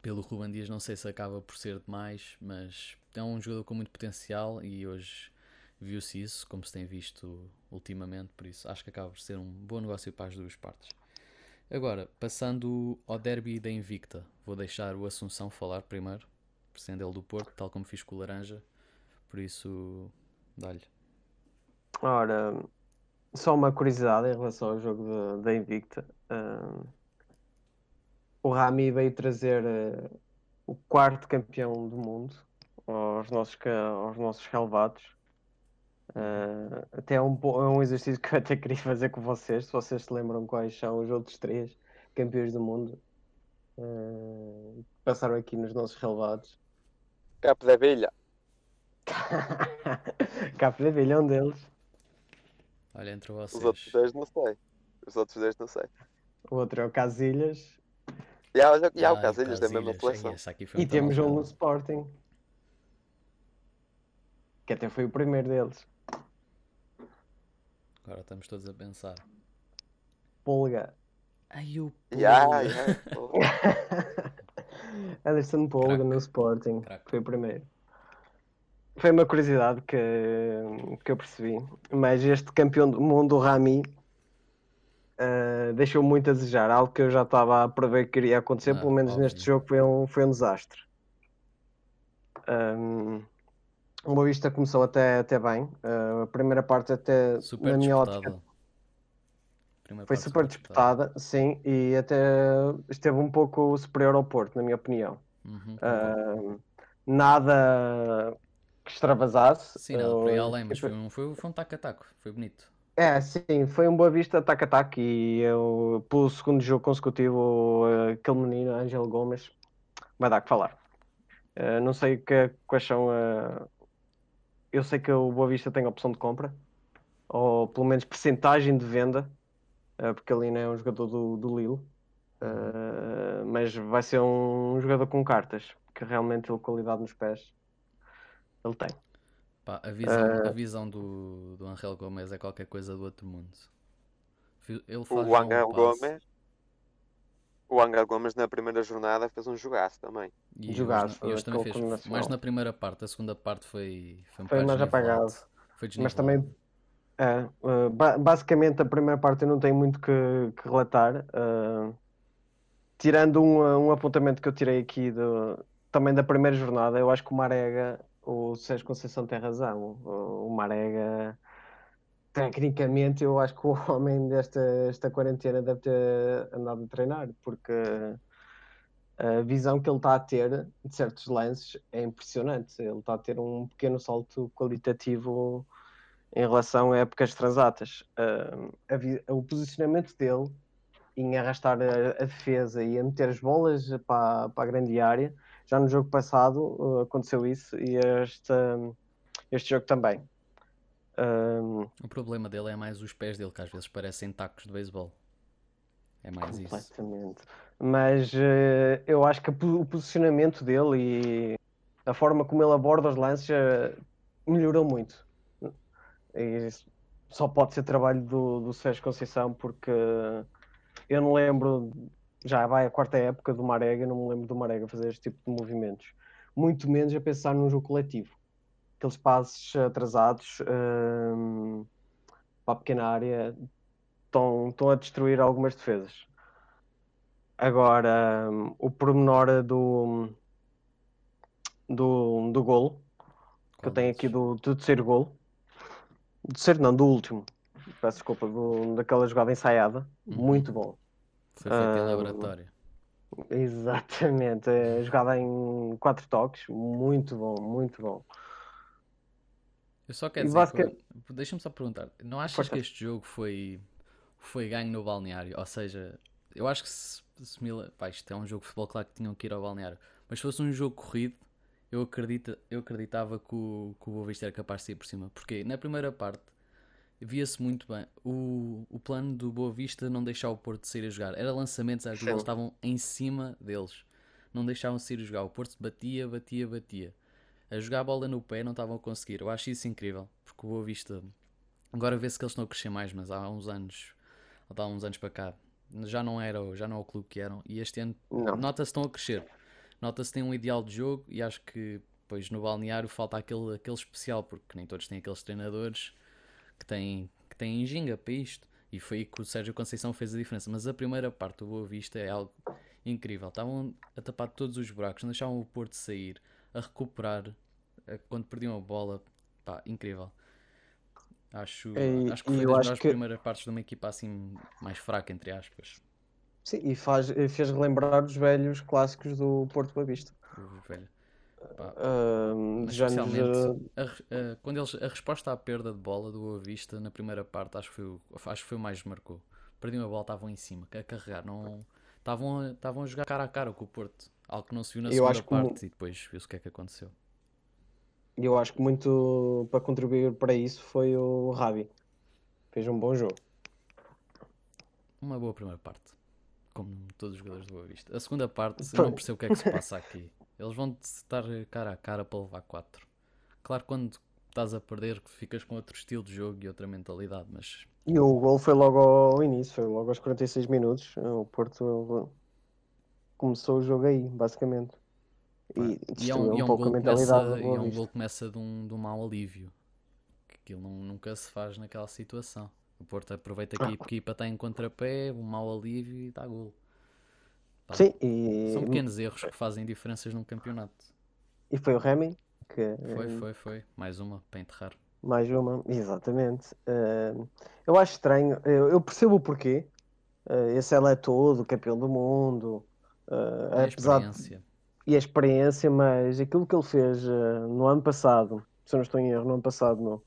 pelo Ruben Dias, não sei se acaba por ser demais, mas é um jogador com muito potencial e hoje viu-se isso, como se tem visto ultimamente. Por isso acho que acaba por ser um bom negócio para as duas partes. Agora, passando ao derby da Invicta, vou deixar o Assunção falar primeiro, sendo ele do Porto, tal como fiz com o Laranja. Por isso, dá-lhe. Ora, só uma curiosidade em relação ao jogo da Invicta. Uh, o Rami veio trazer uh, o quarto campeão do mundo aos nossos, aos nossos relevados. Uh, até é um, é um exercício que eu até queria fazer com vocês, se vocês se lembram quais são os outros três campeões do mundo uh, passaram aqui nos nossos relevados. Capo da Vilha. Capo da Vilha é um deles. Olha, entre vocês. Os outros dois não sei. Os outros dois não sei. O outro é o Casilhas. E há, e há o Casilhas da mesma seleção. E temos um no Sporting. Que até foi o primeiro deles. Agora estamos todos a pensar. Polga. Ai, o Polga. Yeah, yeah, Anderson Polga no Sporting. Crack. Foi o primeiro. Foi uma curiosidade que, que eu percebi. Mas este campeão do mundo, o Rami, uh, deixou muito a desejar. Algo que eu já estava a prever que iria acontecer, ah, pelo menos óbvio. neste jogo, foi um, foi um desastre. Um, o Boa Vista começou até, até bem. Uh, a primeira parte até super na minha ótica foi super disputada, sim, e até esteve um pouco superior ao Porto, na minha opinião. Uhum, uh, nada que extravasasse. Sim, nada por aí além, mas foi um, foi, foi um taco-a-taco, foi bonito. É, sim, foi um Boa Vista ataque-ataque e eu, pelo segundo jogo consecutivo, aquele menino, Ângelo Gomes, vai dar que falar. Uh, não sei que, quais são uh, eu sei que o Boa Vista tem opção de compra, ou pelo menos percentagem de venda, uh, porque ali não é um jogador do, do uh, mas vai ser um jogador com cartas, que realmente ele qualidade nos pés ele tem. Pá, a visão, uh, a visão do, do Angel Gomes é qualquer coisa do outro mundo. Ele faz o Angel um Gomes o Angel Gomes na primeira jornada fez um jogaço também. E jogaço, hoje, hoje também fez, mais na primeira parte, a segunda parte foi, foi, um foi mais apagado. Foi Mas também, é, uh, basicamente, a primeira parte eu não tenho muito que, que relatar. Uh, tirando um, um apontamento que eu tirei aqui do, também da primeira jornada, eu acho que o Marega, o Sérgio Conceição tem razão. O, Marega tecnicamente eu acho que o homem desta esta quarentena deve ter andado a treinar, porque a visão que ele está a ter de certos lances é impressionante. Ele está a ter um pequeno salto qualitativo em relação a épocas transatas. O posicionamento dele em arrastar a, a, defesa e a meter as bolas para, para a grande área, já no jogo passado uh, aconteceu isso e este, este jogo também. Um, o problema dele é mais os pés dele, que às vezes parecem tacos de beisebol. É mais completamente. isso. Mas uh, eu acho que o posicionamento dele e a forma como ele aborda os lances uh, melhorou muito. E só pode ser trabalho do, do Sérgio Conceição, porque eu não lembro, já vai a quarta época do Marega, não me lembro do Marega fazer este tipo de movimentos. Muito menos a pensar num jogo coletivo aqueles passes atrasados um, para a pequena área estão, estão a destruir algumas defesas. Agora, um, o pormenor do, do, do golo, que eu tenho aqui do, do terceiro golo, do terceiro não, do último, peço desculpa, do, daquela jogada ensaiada, uhum. muito bom. Foi feito em laboratório. Exatamente, é jogada em quatro toques, muito bom, muito bom. Eu só quero dizer, basicamente... deixa-me só perguntar, não achas que este jogo foi, foi ganho no balneário? Ou seja, eu acho que se, se Mila, pá, isto é um jogo de futebol, claro que tinham que ir ao balneário, mas se fosse um jogo corrido, eu, acredito, eu acreditava que o, que o Boa Vista era capaz de sair por cima. Porque na primeira parte via-se muito bem o, o plano do Boa Vista não deixar o Porto sair a jogar. Era lançamentos, às eles estavam em cima deles. Não deixavam sair a jogar. O Porto batia, batia, batia. A jogar a bola no pé não estavam a conseguir. Eu acho isso incrível. Porque o Boa Vista. Agora vê-se que eles estão a crescer mais, mas há uns anos. Há uns anos para cá. Já não era, já não é o clube que eram. E este ano nota-se estão a crescer. Nota-se tem um ideal de jogo e acho que pois no balneário falta aquele, aquele especial, porque nem todos têm aqueles treinadores que têm, que têm ginga para isto. E foi aí que o Sérgio Conceição fez a diferença. Mas a primeira parte do Boa Vista é algo incrível. Estavam a tapar todos os buracos, não deixavam o Porto sair, a recuperar quando perdiam a bola. Pá, incrível. Acho, e, acho que foi das melhores que... primeiras partes de uma equipa assim mais fraca, entre aspas. Sim, e faz, fez relembrar os velhos clássicos do Porto Boa Vista. Velho. Uh, especialmente a, a, quando eles, a resposta à perda de bola do Boa Vista na primeira parte acho que foi, acho que foi o mais que marcou. Perdiam a bola, estavam em cima, a carregar, não estavam a, estavam a jogar cara a cara com o Porto, algo que não se viu na eu segunda parte que... e depois viu-se o que é que aconteceu. Eu acho que muito para contribuir para isso foi o Rabi. Fez um bom jogo. Uma boa primeira parte como todos os jogadores do Boa Vista. A segunda parte, eu não percebo o que é que se passa aqui. Eles vão estar cara a cara para levar 4. Claro, quando estás a perder, ficas com outro estilo de jogo e outra mentalidade, mas. E o gol foi logo ao início, foi logo aos 46 minutos. O Porto começou o jogo aí, basicamente. E, e é um, um, um pouco a mentalidade. Começa, e é um gol que começa de um, de um mau alívio. Que aquilo não, nunca se faz naquela situação. O Porto aproveita que a equipa está em contrapé, um mau alívio e dá gol. Pá, Sim, e... São pequenos erros que fazem diferenças num campeonato. E foi o Remy que. Foi, foi, foi. Mais uma para enterrar. Mais uma, exatamente. Uh, eu acho estranho, eu, eu percebo o porquê. Uh, esse ele é todo, campeão do mundo. Uh, a experiência. De... E a experiência, mas aquilo que ele fez no ano passado, se eu não estou em erro, no ano passado, no,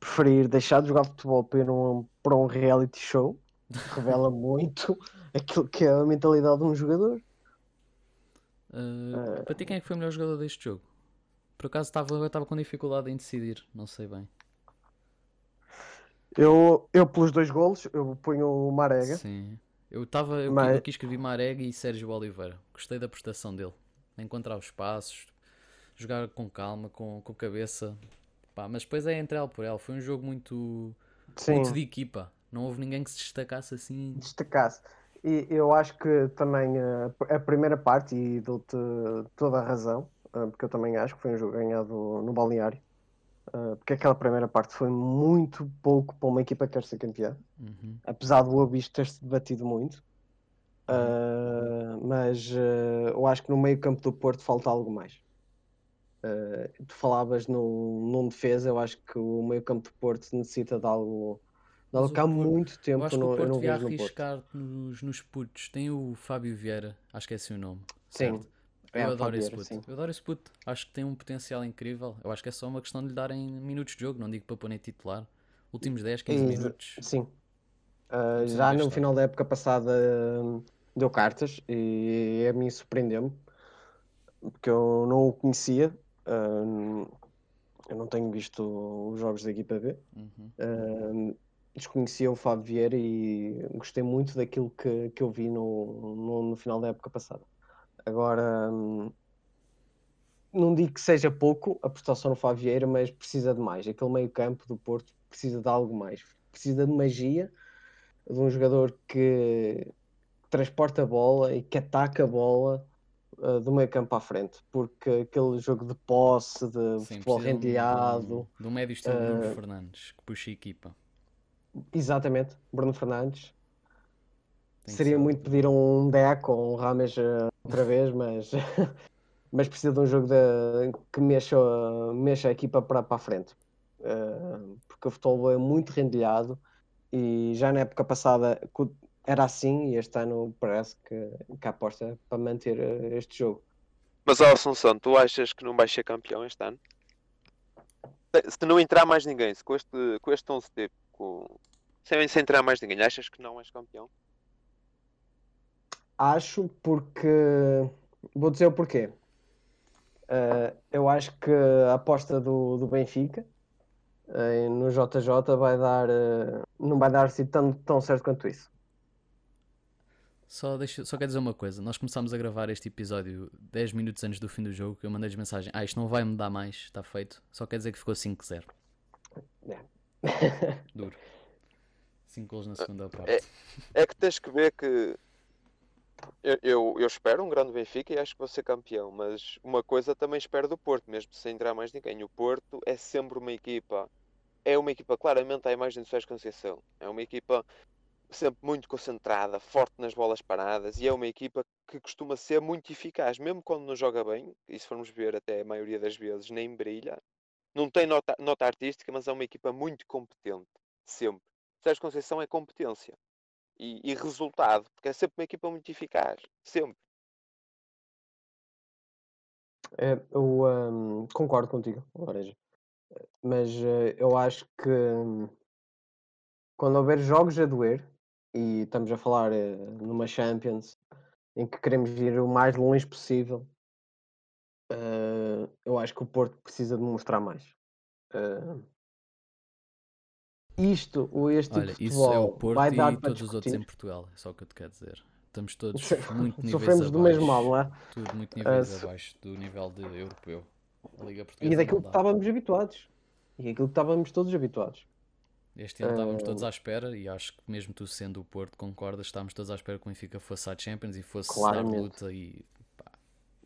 preferir deixar de jogar futebol para ir um, para um reality show revela muito aquilo que é a mentalidade de um jogador. Uh, uh, para ti, quem é que foi o melhor jogador deste jogo? Por acaso estava, estava com dificuldade em decidir, não sei bem. Eu, eu pelos dois golos, eu ponho o Marega. Sim. Eu, estava eu, Mas... aqui escrevi Marega e Sérgio Oliveira. Gostei da prestação dele. Encontrar os passos, jogar com calma, com, com cabeça. Pá, mas depois é entre ela por ela. Foi um jogo muito, muito de equipa. Não houve ninguém que se destacasse assim. Destacasse. E eu acho que também a, eh, a primeira parte, e dou-te toda a razão, eh, porque eu também acho que foi um jogo ganhado no balneário. Uh, porque aquela primeira parte foi muito pouco para uma equipa que quer ser campeã, uhum. apesar do Abisto ter-se debatido muito. Uh, mas uh, eu acho que no meio campo do Porto falta algo mais. Uh, tu falavas no, num defesa, eu acho que o meio campo de Porto necessita de algo, que há muito tempo eu acho que no, o Porto devia arriscar nos, nos putos. Tem o Fábio Vieira, acho que é esse o nome. Sim. É, eu adoro esse puto. Eu adoro esse puto. Acho que tem um potencial incrível. Eu acho que é só uma questão de lhe darem minutos de jogo, não digo para pôr nem titular. Últimos 10, 15 minutos. Sim. Uh, já no final da época passada uh, deu cartas e a mim surpreendeu-me porque eu não o conhecia eu não tenho visto os jogos da equipa B. Uhum. Desconhecia o Fábio Vieira e gostei muito daquilo que, que eu vi no, no, no final da época passada. Agora, não digo que seja pouco a prestação no Fábio Vieira, mas precisa de mais. Aquele meio-campo do Porto precisa de algo mais. Precisa de magia, de um jogador que transporta a bola e que ataca a bola uh, do meio campo à frente, porque aquele jogo de posse, de Sim, futebol rendilhado. Do, do médio estilo uh, Bruno Fernandes, que puxa a equipa. Exatamente, Bruno Fernandes. Tem Seria muito pedir um Deco ou um Rames uh, outra vez, mas, mas precisa de um jogo de, que mexa, mexa a equipa para, para a frente. Uh, porque o futebol é muito rendilhado e já na época passada era assim e este ano parece que, que aposta para manter eh, este jogo. Mas, Assunção, tu achas que não vai ser campeão este ano? se não entrar mais ninguém, se com este, com este 11 tipo, com... sem, sem entrar mais ninguém, achas que não és campeão? Acho porque. Vou dizer o porquê. Uh, eu acho que a aposta do, do Benfica uh, no JJ vai dar. Uh, não vai dar assim tão, tão certo quanto isso. Só, deixa, só quero dizer uma coisa. Nós começámos a gravar este episódio 10 minutos antes do fim do jogo. Eu mandei-lhes mensagem: Ah, isto não vai mudar mais, está feito. Só quer dizer que ficou 5-0. É. Duro. 5 gols na segunda parte. É, é que tens que ver que eu, eu, eu, espero um grande Benfica e acho que vou ser campeão, mas uma coisa também espero do Porto, mesmo sem entrar mais ninguém. O Porto é sempre uma equipa, é uma equipa claramente à imagem de Sérgio Conceição. É uma equipa sempre muito concentrada, forte nas bolas paradas e é uma equipa que costuma ser muito eficaz, mesmo quando não joga bem, e se formos ver até a maioria das vezes nem brilha. Não tem nota, nota artística, mas é uma equipa muito competente, sempre. Sérgio Conceição é competência e, e resultado, porque é sempre uma equipa muito eficaz, sempre. É, eu um, concordo contigo, Lareja. Mas uh, eu acho que um, quando houver jogos a doer, e estamos a falar uh, numa Champions em que queremos ir o mais longe possível, uh, eu acho que o Porto precisa de mostrar mais. Uh, isto, ou este Olha, tipo de isso é o futebol Porto vai dar e para todos os outros em discutir. Portugal. É só o que eu te quero dizer. Estamos todos muito níveis Sofremos do mesmo mal, abaixo. não é? Tudo muito níveis se- abaixo do nível de europeu. A Liga E Portuguesa daquilo não que estávamos habituados. E aquilo que estávamos todos habituados. Este ano estávamos todos à espera e acho que mesmo tu sendo o Porto, concordas, estávamos todos à espera que o Benfica fosse à Champions e fosse dar Claramente. luta e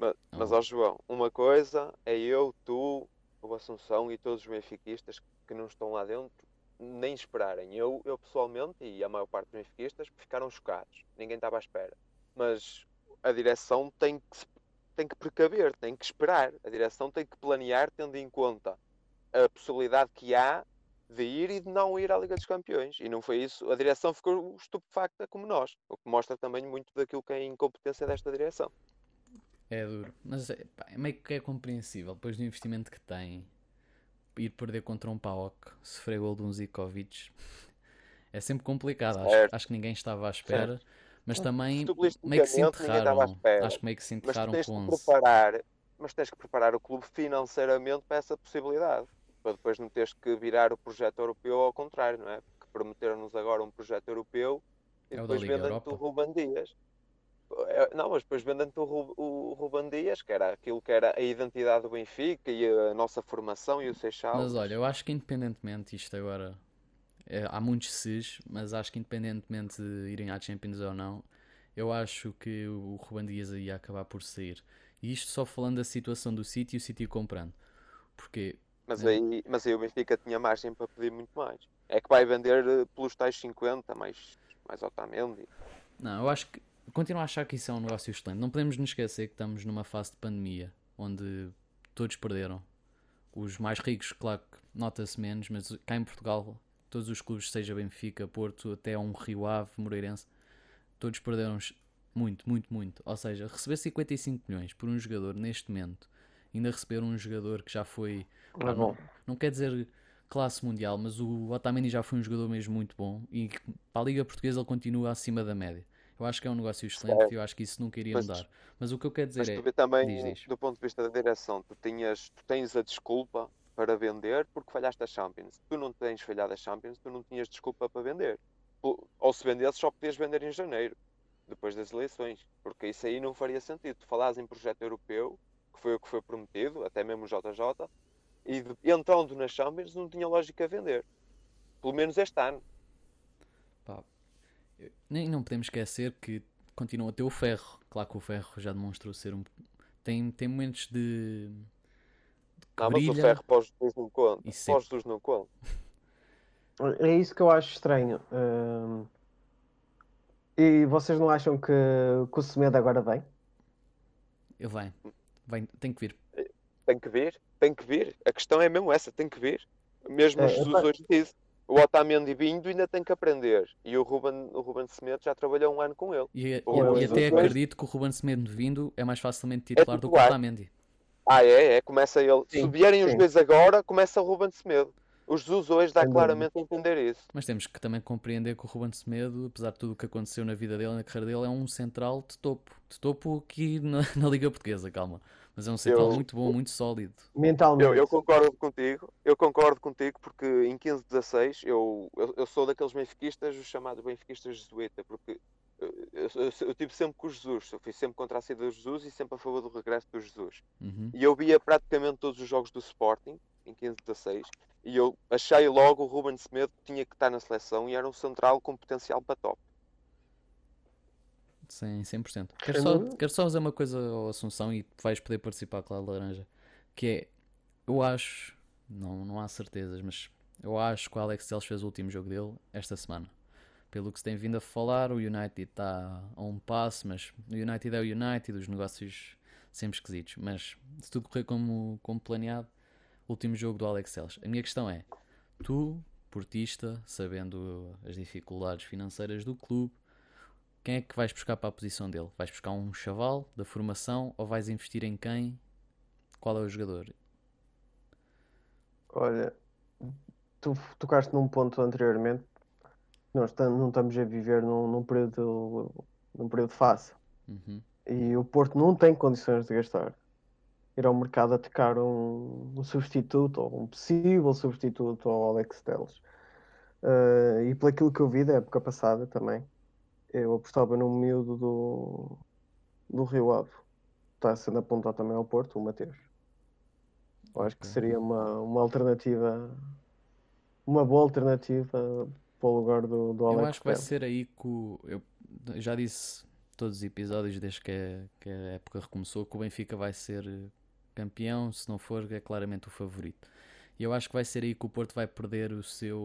Mas, mas ó João, uma coisa é eu, tu, o Assunção e todos os benfiquistas que não estão lá dentro nem esperarem. Eu, eu pessoalmente e a maior parte dos benfiquistas ficaram chocados. Ninguém estava à espera. Mas a direção tem que, tem que precaver, tem que esperar. A direção tem que planear tendo em conta a possibilidade que há de ir e de não ir à Liga dos Campeões. E não foi isso. A direção ficou estupefacta como nós. O que mostra também muito daquilo que é a incompetência desta direção. É duro. Mas é, pá, é meio que é compreensível. Depois do investimento que tem, ir perder contra um PAOK, sofrer gol de um Zikovic, é sempre complicado. Acho, Certo. acho que ninguém estava à espera. Mas também meio que se enterraram. espera. Acho que meio que se Mas enterraram tens com que 11. preparar, mas tens que preparar o clube financeiramente para essa possibilidade. Para depois não teres que virar o projeto europeu ao contrário, não é? Porque prometeram-nos agora um projeto europeu e É depois vendem-te o Europa. Ruben Dias. É, Não, mas depois vendem-te o, o Ruben Dias, que era aquilo que era a identidade do Benfica e a nossa formação e o Seixal. Mas olha, eu acho que independentemente, isto agora é, há muitos ses, mas acho que independentemente de irem à Champions ou não, eu acho que o Ruben Dias ia acabar por sair. E isto só falando da situação do City e o City comprando. Porque Mas É. aí, mas aí o Benfica tinha margem para pedir muito mais. É que vai vender eh, pelos tais 50, mais, mais Otamendi. Não, eu acho que continuo a achar que isso é um negócio excelente. Não podemos nos esquecer que estamos numa fase de pandemia onde todos perderam. Os mais ricos, claro que nota-se menos, mas cá em Portugal, todos os clubes, seja Benfica, Porto, até um Rio Ave, Moreirense, todos perderam muito, muito, muito. Ou seja, receber 55 milhões por um jogador neste momento, ainda receber um jogador que já foi Não é Ah, não, não quer dizer classe mundial, mas o Otamendi já foi um jogador mesmo muito bom e para a Liga Portuguesa ele continua acima da média. Eu acho que é um negócio excelente e eu acho que isso nunca iria Mas- mudar. Mas o que eu quero dizer Mas é. tu vê também, diz, diz. do ponto de vista da direção, tu, tinhas, tu tens a desculpa para vender porque falhaste a Champions. Tu não tens falhado a Champions, tu não tinhas desculpa para vender. Ou- se vendesses, só podias vender em janeiro, depois das eleições. Porque isso aí não faria sentido. Tu falas em projeto europeu, que foi o que foi prometido, até mesmo o JJ, e de- entrando nas Champions não tinha lógica vender. Pelo menos este ano. Nem não podemos esquecer que continua a ter o Ferro. Claro que o Ferro já demonstrou ser um. Tem, tem momentos de. de Não, mas o ferro os Jesus não conta. e Para sempre- os Jesus não conta. É isso que eu acho estranho. Hum, E vocês não acham que, que o Semedo agora vem? Ele vem. vem. Tem que vir. Tem que vir, tem que vir. A questão é mesmo essa, tem que vir. Mesmo É, Jesus epá. hoje disse. O Otamendi vindo ainda tem que aprender. E o Ruben, o Ruben Semedo já trabalhou um ano com ele. E, e- e até dois. acredito que o Ruben Semedo vindo é mais facilmente titular do que o. Otamendi. Ah, é, é, começa ele. Sim, Se vierem os sim. dois agora, começa o Ruben Semedo. O Jesus hoje dá dúvida. claramente a entender isso. Mas temos que também compreender que o Ruben Semedo, apesar de tudo o que aconteceu na vida dele, na carreira dele, é um central de topo. De topo aqui na, na Liga Portuguesa, calma. Mas é um central Eu- muito bom, muito sólido. Mentalmente. Eu, eu concordo contigo, eu concordo contigo porque em 15-16 eu, eu, eu sou daqueles benfiquistas, os chamados benfiquistas jesuíta, porque eu, eu, eu, eu tive sempre com o Jesus, eu fui sempre contra a saída do Jesus e sempre a favor do regresso do Jesus. Uhum. E eu via praticamente todos os jogos do Sporting em 15-16 e eu achei logo o Ruben Semedo que tinha que estar na seleção e era um central com potencial para top. Sim, 100%. Quero só, quero só dizer uma coisa ao Assunção e vais poder participar, claro, Laranja. Que é, eu acho, não, não há certezas, mas eu acho que o Alex Telles fez o último jogo dele esta semana. Pelo que se tem vindo a falar, o United está a um passo, mas o United é o United, os negócios sempre esquisitos. Mas se tudo correr como, como planeado, último jogo do Alex Telles. A minha questão é, tu, portista, sabendo as dificuldades financeiras do clube, quem é que vais buscar para a posição dele? Vais buscar um chaval da formação ou vais investir em quem? Qual é o jogador? Olha, tu tocaste num ponto anteriormente. Nós não estamos a viver num, num período, num período fácil. Uhum. E o Porto não tem condições de gastar. Ir ao mercado a tocar um, um substituto ou um possível substituto ao Alex Telles. Eh, e pelo aquilo que eu vi da época passada também, eu apostava num miúdo do, do Rio Ave. Está sendo apontado também ao Porto, o Mateus. Eu acho que seria uma, uma alternativa, uma boa alternativa para o lugar do, do Eu Alex acho que vai ser aí que o. Eu já disse todos os episódios desde que a, que a época recomeçou que o Benfica vai ser campeão, se não for, é claramente o favorito. E eu acho que vai ser aí que o Porto vai perder o seu,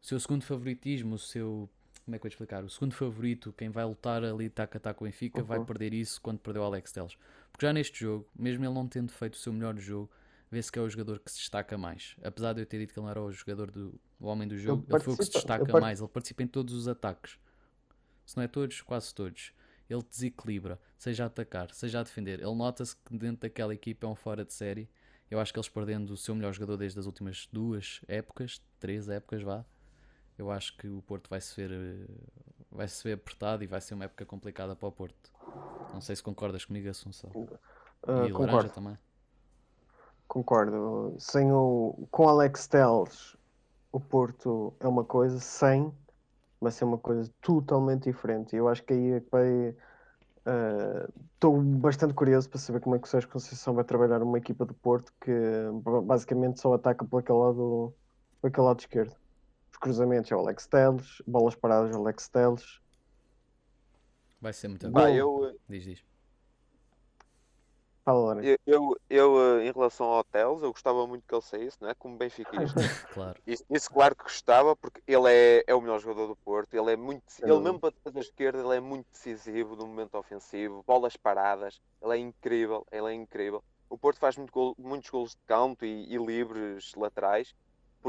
o seu segundo favoritismo, o seu. Como é que eu vou explicar? O segundo favorito, quem vai lutar ali taca com o Benfica, vai Uhum. perder isso quando perdeu o Alex Telles. Porque já neste jogo, mesmo ele não tendo feito o seu melhor jogo, vê-se que é o jogador que se destaca mais. Apesar de eu ter dito que ele não era o jogador do o homem do jogo, ele foi o que se destaca ele part- mais. Ele participa em todos os ataques. Se não é todos, quase todos. Ele desequilibra, seja a atacar, seja a defender. Ele nota-se que dentro daquela equipa é um fora de série. Eu acho que eles perdendo o seu melhor jogador desde as últimas duas épocas, três épocas, vá. Eu acho que o Porto vai se ver, eh, vai se ver apertado e vai ser uma época complicada para o Porto. Não sei se concordas comigo, Assunção. Ah, e concordo. também. Concordo. Sem o, com Alex Telles, o Porto é uma coisa, sem vai ser uma coisa totalmente diferente. E eu acho que aí é que vai. ah, Estou bastante curioso para saber como é que o Sérgio Conceição vai trabalhar uma equipa do Porto que ba- basicamente só ataca por aquele lado, por aquele lado esquerdo. Os cruzamentos é o Alex Telles, bolas paradas é o Alex Telles. Vai ser muito bom. eu, Diz, diz. Fala, eu, eu, eu, em relação ao Teles, eu gostava muito que ele saísse, não é? Como benfiquista. Claro. Isso, isso claro que gostava, porque ele é, é o melhor jogador do Porto. Ele é muito, ele mesmo para defesa esquerda, ele é muito decisivo no momento ofensivo, bolas paradas, ele é incrível, ele é incrível. O Porto faz muito gol- muitos golos de canto e, e livres laterais,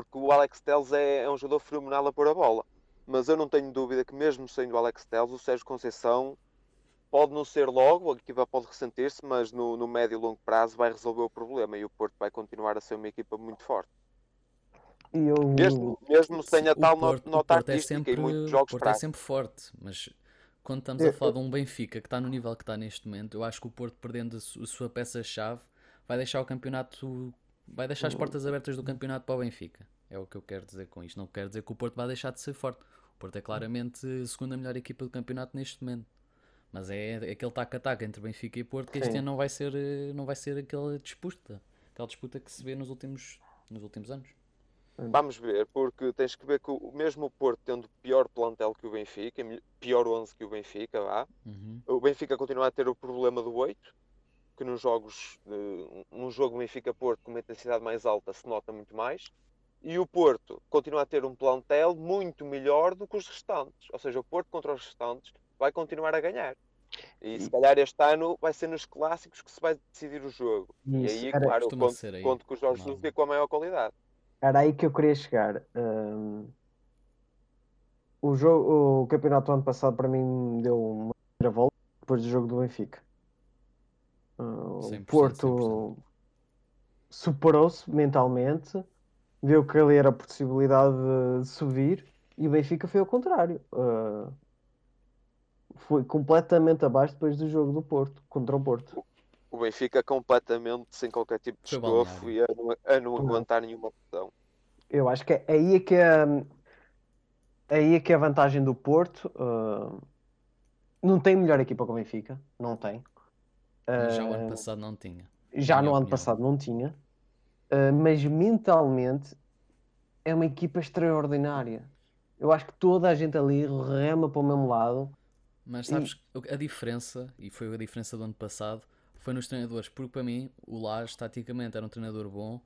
porque o Alex Telles é, é um jogador fenomenal a pôr a bola. Mas eu não tenho dúvida que mesmo sendo o Alex Telles, o Sérgio Conceição pode não ser logo, a equipa pode ressentir-se, mas no, no médio e longo prazo vai resolver o problema e o Porto vai continuar a ser uma equipa muito forte. E eu. Mesmo, mesmo sem a O tal Porto- o nota Porto é artística sempre, e muitos o jogos Porto é fracos. sempre forte, mas quando estamos a falar de um Benfica que está no nível que está neste momento, eu acho que o Porto perdendo a sua peça-chave vai deixar o campeonato, vai deixar as portas abertas do campeonato para o Benfica. É o que eu quero dizer com isto. Não quero dizer que o Porto vai deixar de ser forte. O Porto é claramente a segunda melhor equipa do campeonato neste momento. Mas é aquele taca-taca entre Benfica e Porto que este Sim. ano não vai ser, eh, não vai ser aquela disputa, aquela disputa que se vê nos últimos, nos últimos anos. Vamos ver, porque tens que ver que o- mesmo o Porto tendo pior plantel que o Benfica, pior 11 que o Benfica, vá, Uhum. o Benfica continua a ter o problema do 8, que nos jogos, eh, num jogo Benfica-Porto com uma intensidade mais alta se nota muito mais, e o Porto continua a ter um plantel muito melhor do que os restantes. Ou seja, o Porto contra os restantes vai continuar a ganhar. E se calhar este ano vai ser nos clássicos que se vai decidir o jogo. E Isso, aí, era- claro, conto, aí, conto com o Jorge normal. Jesus e com a maior qualidade. Era aí que eu queria chegar. Ahm, o jogo, o campeonato do ano passado para mim deu uma primeira volta depois do jogo do Benfica. Ah, o Porto superou-se mentalmente, viu que ali era a possibilidade de subir e o Benfica foi ao contrário. Uh, foi completamente abaixo depois do jogo do Porto, contra o Porto. O Benfica completamente sem qualquer tipo de escofo e a não, a não aguentar nenhuma pressão. Eu acho que é aí é que é, aí é que é a vantagem do Porto. Uh, não tem melhor equipa que o Benfica, não tem. Já o ano passado não tinha. Já no opinião. ano passado não tinha. Uh, mas mentalmente é uma equipa extraordinária. Eu acho que toda a gente ali rema para o mesmo lado. Mas sabes, e... a diferença, e foi a diferença do ano passado, foi nos treinadores. Porque para mim, o Lage, taticamente, era um treinador bom,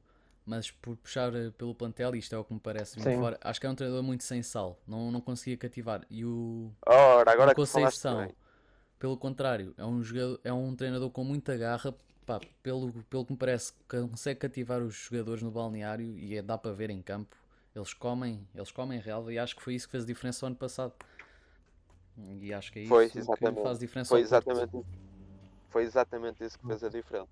mas por puxar eh, pelo plantel, isto é o que me parece fora, acho que era um treinador muito sem sal. Não, não conseguia cativar. E o. Ora, agora o Conceição, pelo contrário, é um, jogador, é um treinador com muita garra. Pá, pelo, pelo que me parece, consegue cativar os jogadores no balneário e é, dá para ver em campo eles comem, eles comem real e acho que foi isso que fez a diferença o ano passado. E acho que é isso foi, que faz diferença. Foi exatamente, foi exatamente isso que fez a diferença.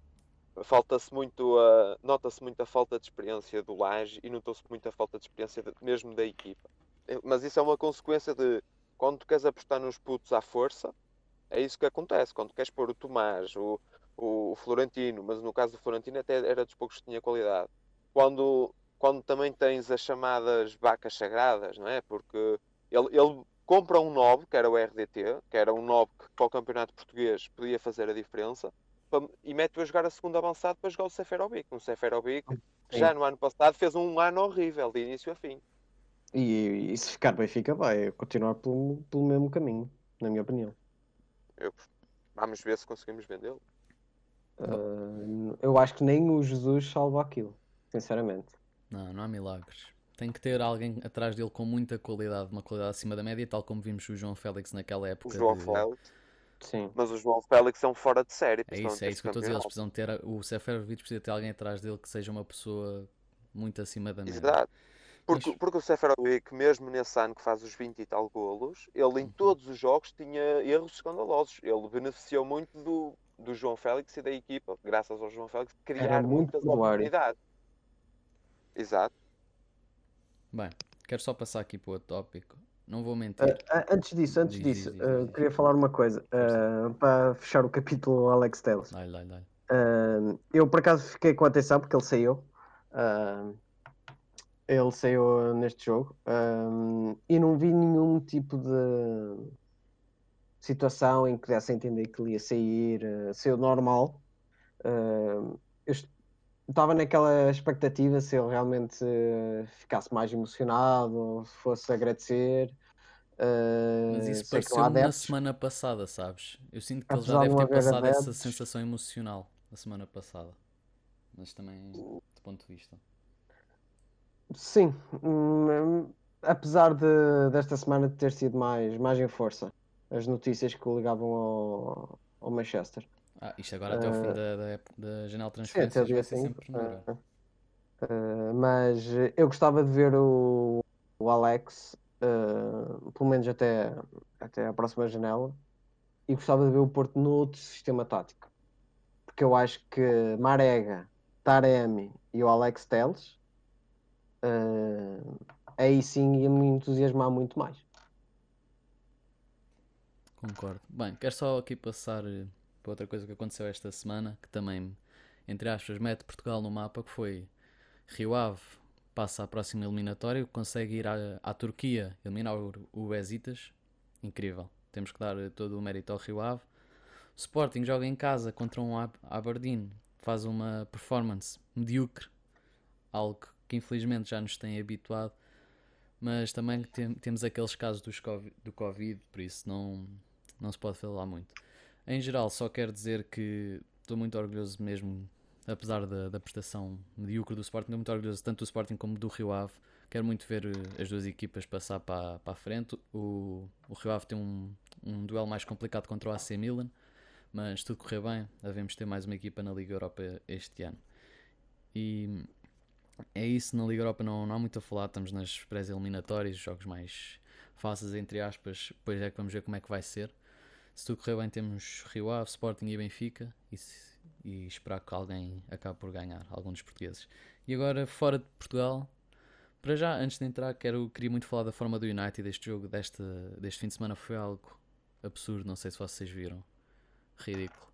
Falta-se muito a, nota-se muito a falta de experiência do Laje e notou-se muita falta de experiência de, mesmo da equipa. Mas isso é uma consequência de quando tu queres apostar nos putos à força, é isso que acontece. Quando queres pôr o Tomás, o, o, Florentino, mas no caso do Florentino até era dos poucos que tinha qualidade. Quando quando também tens as chamadas vacas sagradas, não é? Porque ele, ele compra um 9, que era o RDT, que era um 9 que para o campeonato português podia fazer a diferença, e mete-o a jogar a segunda avançada para jogar o Seferovic. Um Seferovic que já no ano passado fez um ano horrível, de início a fim. E, e se ficar bem, fica vai continuar pelo, pelo mesmo caminho, na minha opinião. Eu, vamos ver se conseguimos vendê-lo. Uh, eu acho que nem o Jesus salva aquilo, sinceramente. Não, não há milagres. Tem que ter alguém atrás dele com muita qualidade, uma qualidade acima da média, tal como vimos o João Félix naquela época. O João de... Félix. Sim. Mas o João Félix é um fora de série. É isso, é isso que eu estou a dizer. Eles precisam ter. O Seferovic precisa ter alguém atrás dele que seja uma pessoa muito acima da média. Exato. Porque, Mas... porque o Seferovic, mesmo nesse ano que faz os 20 e tal golos, ele em uhum. todos os jogos tinha erros escandalosos. Ele beneficiou muito do, do João Félix e da equipa, graças ao João Félix, criar muitas oportunidades. Exato. Bem, quero só passar aqui para o outro tópico. Não vou mentir. Uh, antes disso, antes diz, disso, diz, diz, uh, queria falar uma coisa uh, para fechar o capítulo Alex Telles. Eu por acaso fiquei com atenção porque ele saiu. Ele saiu neste jogo e não vi nenhum tipo de situação em que desse a entender que ele ia sair, saiu normal. eu estava naquela expectativa se ele realmente uh, ficasse mais emocionado, se fosse agradecer. Uh, Mas isso pareceu na semana passada, sabes? Eu sinto que ele já deve ter passado adeptos. essa sensação emocional na semana passada. Mas também, do ponto de vista. Sim, hum, apesar de, desta semana ter sido mais, mais em força, as notícias que o ligavam ao, ao Manchester. Ah, isto agora até o fim da, da, da janela de transferências vai ser sempre uh, uh, Mas eu gostava de ver o, o Alex, uh, pelo menos até, até a próxima janela, e gostava de ver o Porto no outro sistema tático. Porque eu acho que Marega, Taremi e o Alex Teles aí sim ia me entusiasmar muito mais. Concordo. Bem, quero só aqui passar para outra coisa que aconteceu esta semana, que também, entre aspas, mete Portugal no mapa, que foi Rio Ave passa à próxima eliminatória, consegue ir à, à Turquia eliminar o, o incrível. Temos que dar todo o mérito ao Rio Ave. Sporting joga em casa contra um Aberdeen, faz uma performance medíocre, algo que infelizmente já nos tem habituado, mas também tem, temos aqueles casos dos COVID, do Covid, por isso não, não se pode falar muito. Em geral, só quero dizer que estou muito orgulhoso mesmo, apesar da, da prestação medíocre do Sporting, estou muito orgulhoso tanto do Sporting como do Rio Ave. Quero muito ver eh, as duas equipas passar para, para a frente. O, o Rio Ave tem um, um duelo mais complicado contra o AC Milan, mas tudo correr bem, devemos ter mais uma equipa na Liga Europa este ano. E é isso, na Liga Europa não, não há muito a falar, estamos nas pré-eliminatórias, jogos mais fáceis, entre aspas, depois é que vamos ver como é que vai ser. Se tudo correr bem, temos Rio Ave, Sporting e Benfica. E, e esperar que alguém acabe por ganhar, algum dos portugueses. E agora, fora de Portugal, para já, antes de entrar, quero, queria muito falar da forma do United. Este jogo deste, deste fim de semana foi algo absurdo, não sei se vocês viram. Ridículo.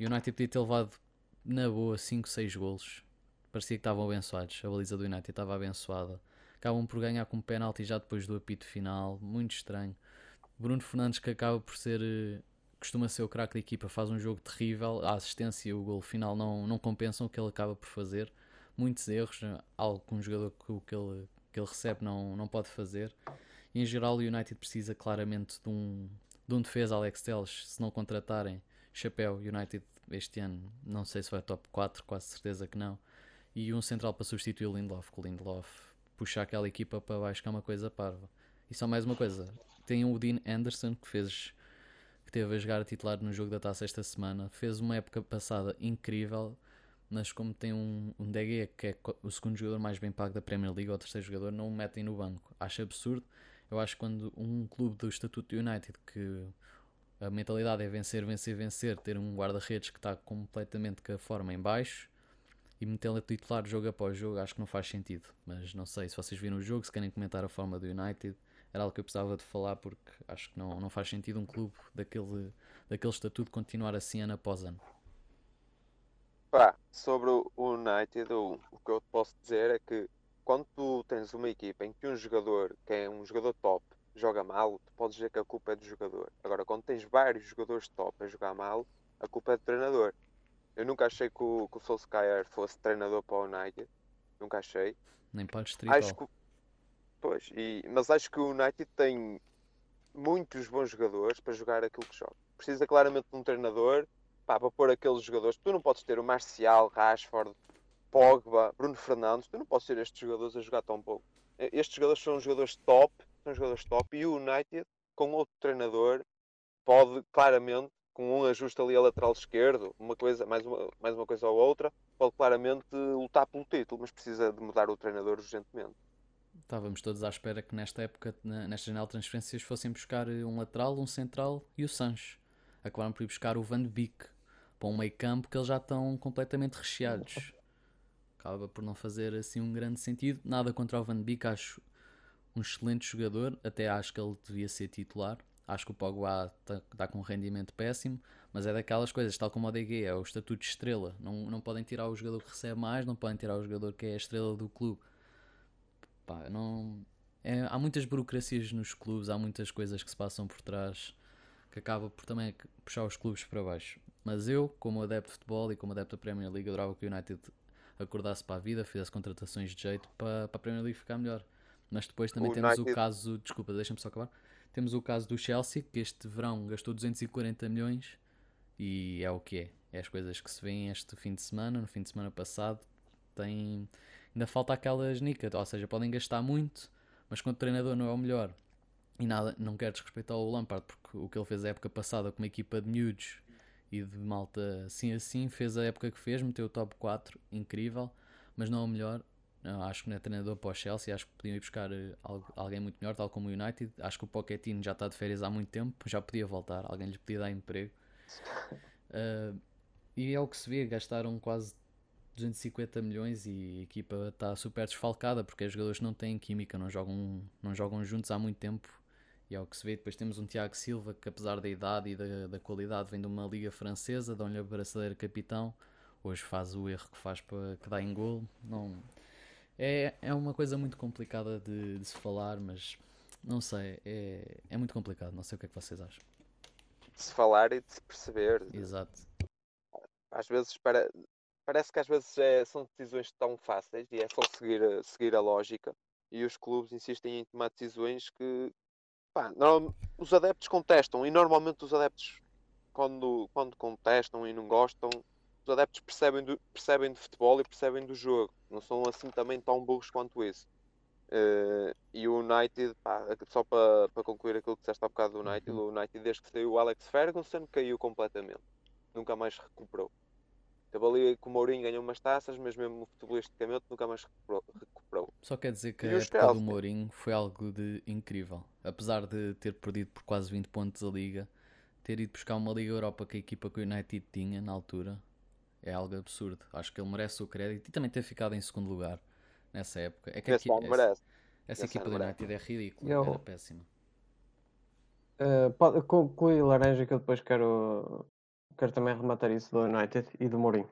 O United podia ter levado na boa 5, 6 golos. Parecia que estavam abençoados. A baliza do United estava abençoada. Acabam por ganhar com um penalti já depois do apito final. Muito estranho. Bruno Fernandes, que acaba por ser. Eh, costuma ser o craque da equipa, faz um jogo terrível. A assistência e o gol final não, não compensam o que ele acaba por fazer. Muitos erros, algo que um jogador que, que, ele, que ele recebe não, não pode fazer. E, em geral, o United precisa claramente de um, de um defesa Alex Telles. Se não contratarem, chapéu United este ano, não sei se vai top 4, quase certeza que não. E um central para substituir o Lindelof, que o Lindelof puxa aquela equipa para baixo, que é uma coisa parva. E só mais uma coisa: tem o Dean Anderson que fez que teve a jogar a titular no jogo da taça esta semana, fez uma época passada incrível, mas como tem um, um DG que é o segundo jogador mais bem pago da Premier League, ou terceiro jogador, não o metem no banco. Acho absurdo. Eu acho que quando um clube do estatuto United que a mentalidade é vencer, vencer, vencer, ter um guarda-redes que está completamente com a forma em baixo e metê-lo a titular jogo após jogo, acho que não faz sentido. Mas não sei se vocês viram o jogo, se querem comentar a forma do United, era algo que eu precisava de falar porque acho que não, não faz sentido um clube daquele, daquele estatuto continuar assim ano após ano. Pá, sobre o United, o, o que eu posso dizer é que quando tu tens uma equipa em que um jogador, que é um jogador top, joga mal, tu podes dizer que a culpa é do jogador. Agora, quando tens vários jogadores top a jogar mal, a culpa é do treinador. Eu nunca achei que o, que o Solskjaer fosse treinador para o United. Nunca achei. Nem para o Acho que, pois, e, mas acho que o United tem muitos bons jogadores para jogar aquilo que joga. Precisa claramente de um treinador pá, para pôr aqueles jogadores. Tu não podes ter o Marcial, Rashford, Pogba, Bruno Fernandes. Tu não podes ter estes jogadores a jogar tão pouco. Estes jogadores são jogadores top são jogadores top e o United, com outro treinador, pode claramente, com um ajuste ali a lateral esquerdo, uma coisa, mais, uma, mais uma coisa ou outra, pode claramente lutar pelo título, mas precisa de mudar o treinador urgentemente. Estávamos todos à espera que nesta época, nesta janela de transferências, fossem buscar um lateral, um central e o Sancho. Acabaram por ir buscar o Van Beek para um meio campo que eles já estão completamente recheados. Acaba por não fazer assim um grande sentido. Nada contra o Van Beek, acho um excelente jogador, até acho que ele devia ser titular. Acho que o Pogba está tá com um rendimento péssimo, mas é daquelas coisas, tal como o DG, é o estatuto de estrela. Não, não podem tirar o jogador que recebe mais, não podem tirar o jogador que é a estrela do clube. Pá, não... É, há muitas burocracias nos clubes, há muitas coisas que se passam por trás que acaba por também puxar os clubes para baixo. Mas eu, como adepto de futebol e como adepto da Premier League, adorava que o United acordasse para a vida, fizesse contratações de jeito para, para a Premier League ficar melhor. Mas depois também o temos United... o caso, desculpa, deixa-me só acabar. Temos o caso do Chelsea, que este verão gastou 240 milhões e é o que é. É as coisas que se vêem este fim de semana, no fim de semana passado. Tem... Ainda falta aquelas nicas, ou seja, podem gastar muito, mas quando o treinador não é o melhor e nada, não quero desrespeitar o Lampard, porque o que ele fez a época passada com uma equipa de miúdos e de malta assim assim, fez a época que fez, meteu o top 4, incrível, mas não é o melhor. Não, acho que não é treinador para o Chelsea, acho que podiam ir buscar eh, alguém muito melhor, tal como o United. Acho que o Pochettino já está de férias há muito tempo, já podia voltar, alguém lhe podia dar emprego. Uh, e é o que se vê, gastaram quase 250 milhões e a equipa está super desfalcada porque os jogadores não têm química, não jogam, não jogam juntos há muito tempo. E é o que se vê. Depois temos um Tiago Silva que, apesar da idade e da, da qualidade, vem de uma liga francesa, dão-lhe a braçadeira capitão. Hoje faz o erro que faz para que dá em gol. Não, é, é uma coisa muito complicada de, de se falar, mas não sei, é, é muito complicado. Não sei o que é que vocês acham. De se falar e de se perceber. Exato. Às vezes para, parece que às vezes é, são decisões tão fáceis e é só seguir, seguir a lógica. E os clubes insistem em tomar decisões que pá, não, os adeptos contestam e normalmente os adeptos quando, quando contestam e não gostam os adeptos percebem, do, percebem de futebol e percebem do jogo. Não são assim também tão burros quanto isso. Uh, e o United, pá, só para, para concluir aquilo que disseste há bocado do United, uhum. o United desde que saiu o Alex Ferguson caiu completamente. Nunca mais recuperou. Teve ali que o Mourinho ganhou umas taças, mas mesmo futebolisticamente nunca mais recuperou. recuperou. Só quer dizer que e a época do Mourinho foi algo de incrível. Apesar de ter perdido por quase 20 pontos a liga, ter ido buscar uma Liga Europa que a equipa que o United tinha na altura é algo absurdo. Acho que ele merece o crédito e também ter ficado em segundo lugar nessa época. É que Esse aqui, ano merece. essa esse equipa ano do merece. United é ridícula, Eu- era péssima. Uh, pode, conclui laranja que eu depois quero, quero também rematar isso do United e do Mourinho.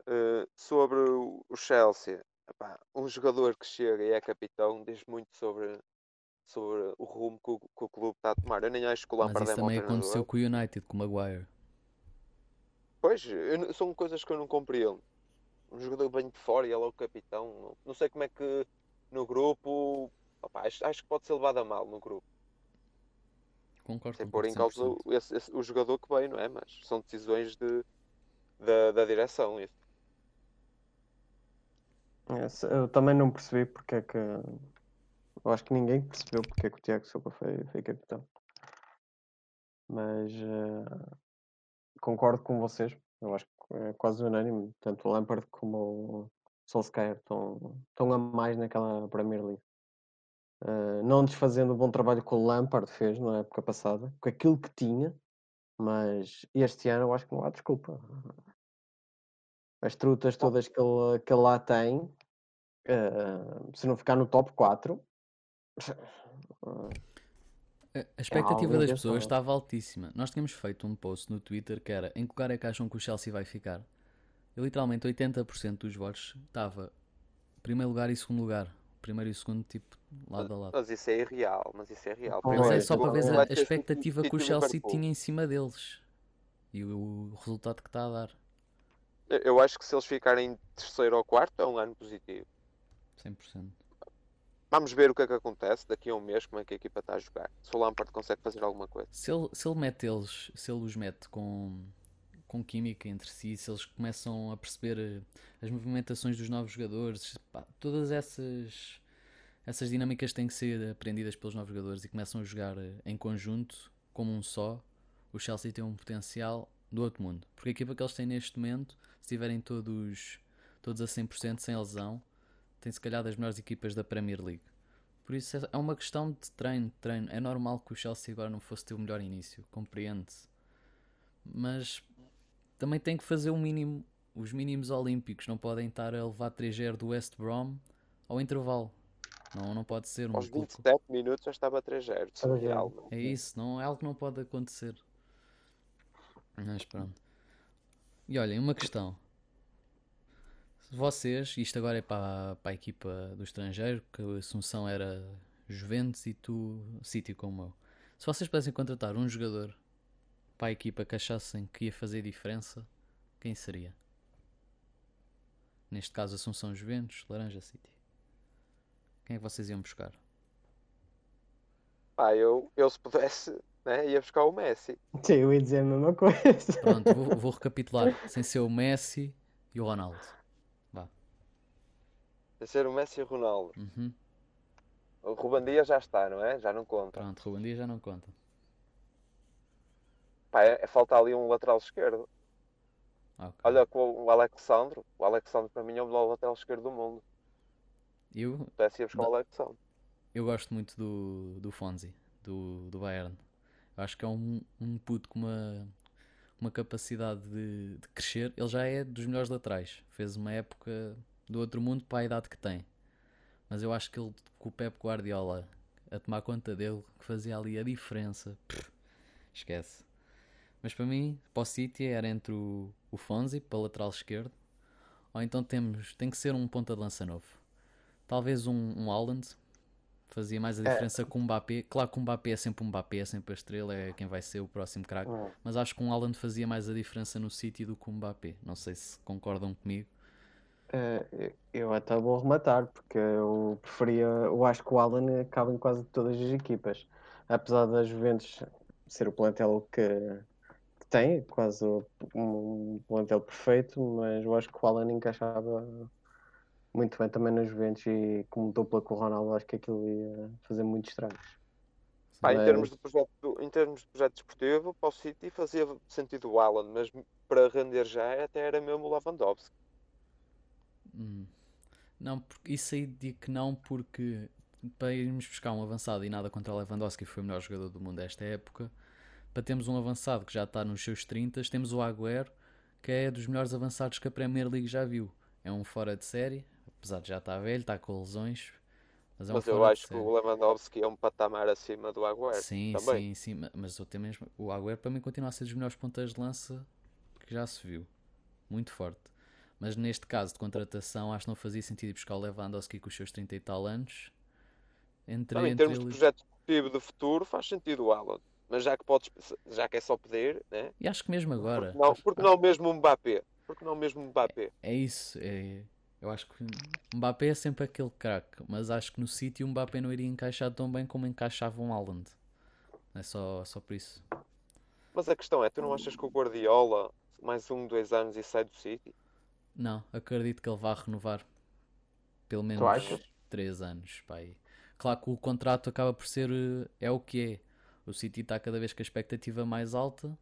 Uh, sobre o Chelsea, epá, um jogador que chega e é capitão diz muito sobre, sobre o rumo que o, que o clube está a tomar. Eu nem acho que o Mas Lampard isso é também aconteceu com o United, com o Maguire. Pois, eu são coisas que eu não compreendo. Um jogador bem de fora e ele é o capitão. Não, não sei como é que no grupo. opá, acho, acho que pode ser levado a mal no grupo. Concordo Sem pôr em causa o, esse- esse- o jogador que vem, não é? Mas são decisões de, da, da direção. Isso. Esse- Eu também não percebi porque é que. Eu acho que ninguém percebeu porque é que o Tiago Silva foi, foi capitão. Mas eh, concordo com vocês. Eu acho que é quase unânime. Tanto o Lampard como o Solskjaer estão, estão a mais naquela Premier League. Eh, não desfazendo o bom trabalho que o Lampard fez na época passada, com aquilo que tinha, mas este ano eu acho que não há desculpa. As trutas todas que ele, que ele lá tem, eh, se não ficar no top 4, A a expectativa algo das pessoas estava altíssima. Nós tínhamos feito um post no Twitter que era em que lugar é que acham que o Chelsea vai ficar? E literalmente 80% dos votos estava primeiro lugar e segundo lugar. Primeiro e segundo, tipo, lado a lado. Mas isso é irreal. Mas isso é real. Mas é Pois, só para ver a, a expectativa que o Chelsea tinha em cima deles. E o, o resultado que está a dar. Eu- Eu acho que se eles ficarem terceiro ou quarto é um ano positivo. 100%. Vamos ver o que é que acontece daqui a um mês, como é que a equipa está a jogar. Se o Lampard consegue fazer alguma coisa. Se ele, se ele mete eles, se ele os mete com, com química entre si, se eles começam a perceber eh, as movimentações dos novos jogadores, pá, todas essas, essas dinâmicas têm que ser aprendidas pelos novos jogadores e começam a jogar eh, em conjunto, como um só, o Chelsea tem um potencial do outro mundo. Porque a equipa que eles têm neste momento, se estiverem todos, todos a 100% sem lesão, tem se calhar das melhores equipas da Premier League. Por isso é- é uma questão de treino, de treino. É normal que o Chelsea agora não fosse ter o melhor início, compreende-se. Mas também tem que fazer o mínimo, os mínimos olímpicos. Não podem estar a levar 3-0 do West Brom ao intervalo. Não, não pode ser um Aos clube- 27 minutos já estava 3-0. Estava Surreal. zero. É isso, não é algo que não pode acontecer. Mas pronto. E olhem, uma questão. Se Vocês, isto agora é para, para a equipa do estrangeiro, que a Assunção era Juventus e tu City como eu. Se vocês pudessem contratar um jogador para a equipa que achassem que ia fazer diferença, quem seria? Neste caso, Assunção Juventus, Laranja City. Quem é que vocês iam buscar? Pá, eu, eu se pudesse, né, ia buscar o Messi. sim, eu ia dizer a mesma coisa. Pronto, vou, vou recapitular. Sem ser o Messi e o Ronaldo. Ia ser o Messi e o Ronaldo. Uhum. O Ruben Dias já está, não é? Já não conta. Pronto, Ruben Dias já não conta. Pá, é, é- falta ali um lateral esquerdo. Ok. Olha com o Alexandro. O Alexandro para mim é o melhor lateral esquerdo do mundo. Eu, ir buscar o Alexandro. eu gosto muito do, do Fonzi, do, do Bayern. Eu acho que é um, um puto com uma, uma capacidade de, de crescer. Ele já é dos melhores laterais. Fez uma época do outro mundo para a idade que tem. Mas eu acho que ele, com o Pep Guardiola a tomar conta dele, que fazia ali a diferença. pff, esquece. Mas para mim, para o City era entre o, o Fonzi, para o lateral esquerdo, ou então temos, tem que ser um ponta de lança novo. Talvez um, um fazia mais a É. diferença com o Mbappé. Claro que o Mbappé é sempre um Mbappé, é sempre a estrela, é quem vai ser o próximo craque. Hum. Mas acho que um Haaland fazia mais a diferença no City do que o Mbappé. Não sei se concordam comigo. Eh, eu até vou rematar, porque eu preferia. Eu acho que o Alan acaba em quase todas as equipas. Apesar da Juventus ser o plantel que, que tem, quase um plantel perfeito, mas eu acho que o Alan encaixava muito bem também na Juventus e como dupla com o Ronaldo, acho que aquilo ia fazer muitos estragos. Pá, em termos, de projeto, em termos de projeto desportivo, para o City fazia sentido o Alan, mas para render já até era mesmo o Lewandowski. Hum. Não, porque isso aí digo que não, porque para irmos buscar um avançado e nada contra o Lewandowski, que foi o melhor jogador do mundo desta época, para termos um avançado que já está nos seus 30, temos o Agüero, que é dos melhores avançados que a Premier League já viu. É um fora de série, apesar de já estar velho, está com lesões. Mas, é um Mas eu acho que o Lewandowski é um patamar acima do Agüero. Sim, também. sim, sim. ma- Mas eu tenho mesmo, o Agüero para mim continua a ser dos melhores pontas de lança que já se viu. Muito forte. Mas neste caso de contratação, acho que não fazia sentido ir buscar o Lewandowski com os seus 30 e tal anos. Entre, Também, em entre termos de projeto desportivo de futuro, faz sentido o Haaland. Mas já que, podes, já que é só pedir, né? E acho que mesmo agora. Não, acho- porque não mesmo Mbappé? Porque não mesmo Mbappé? É isso. É, eu acho que Mbappé é sempre aquele craque. Mas acho que no sítio o Mbappé não iria encaixar tão bem como encaixava um Haaland. É só, só por isso. Mas a questão é, tu não achas que o Guardiola, mais um, dois anos e sai do City? Não, acredito que ele vá renovar pelo menos achas? 3 anos. Pá, aí. Claro que o contrato acaba por ser eh, é o que é. O City está cada vez com a expectativa mais alta.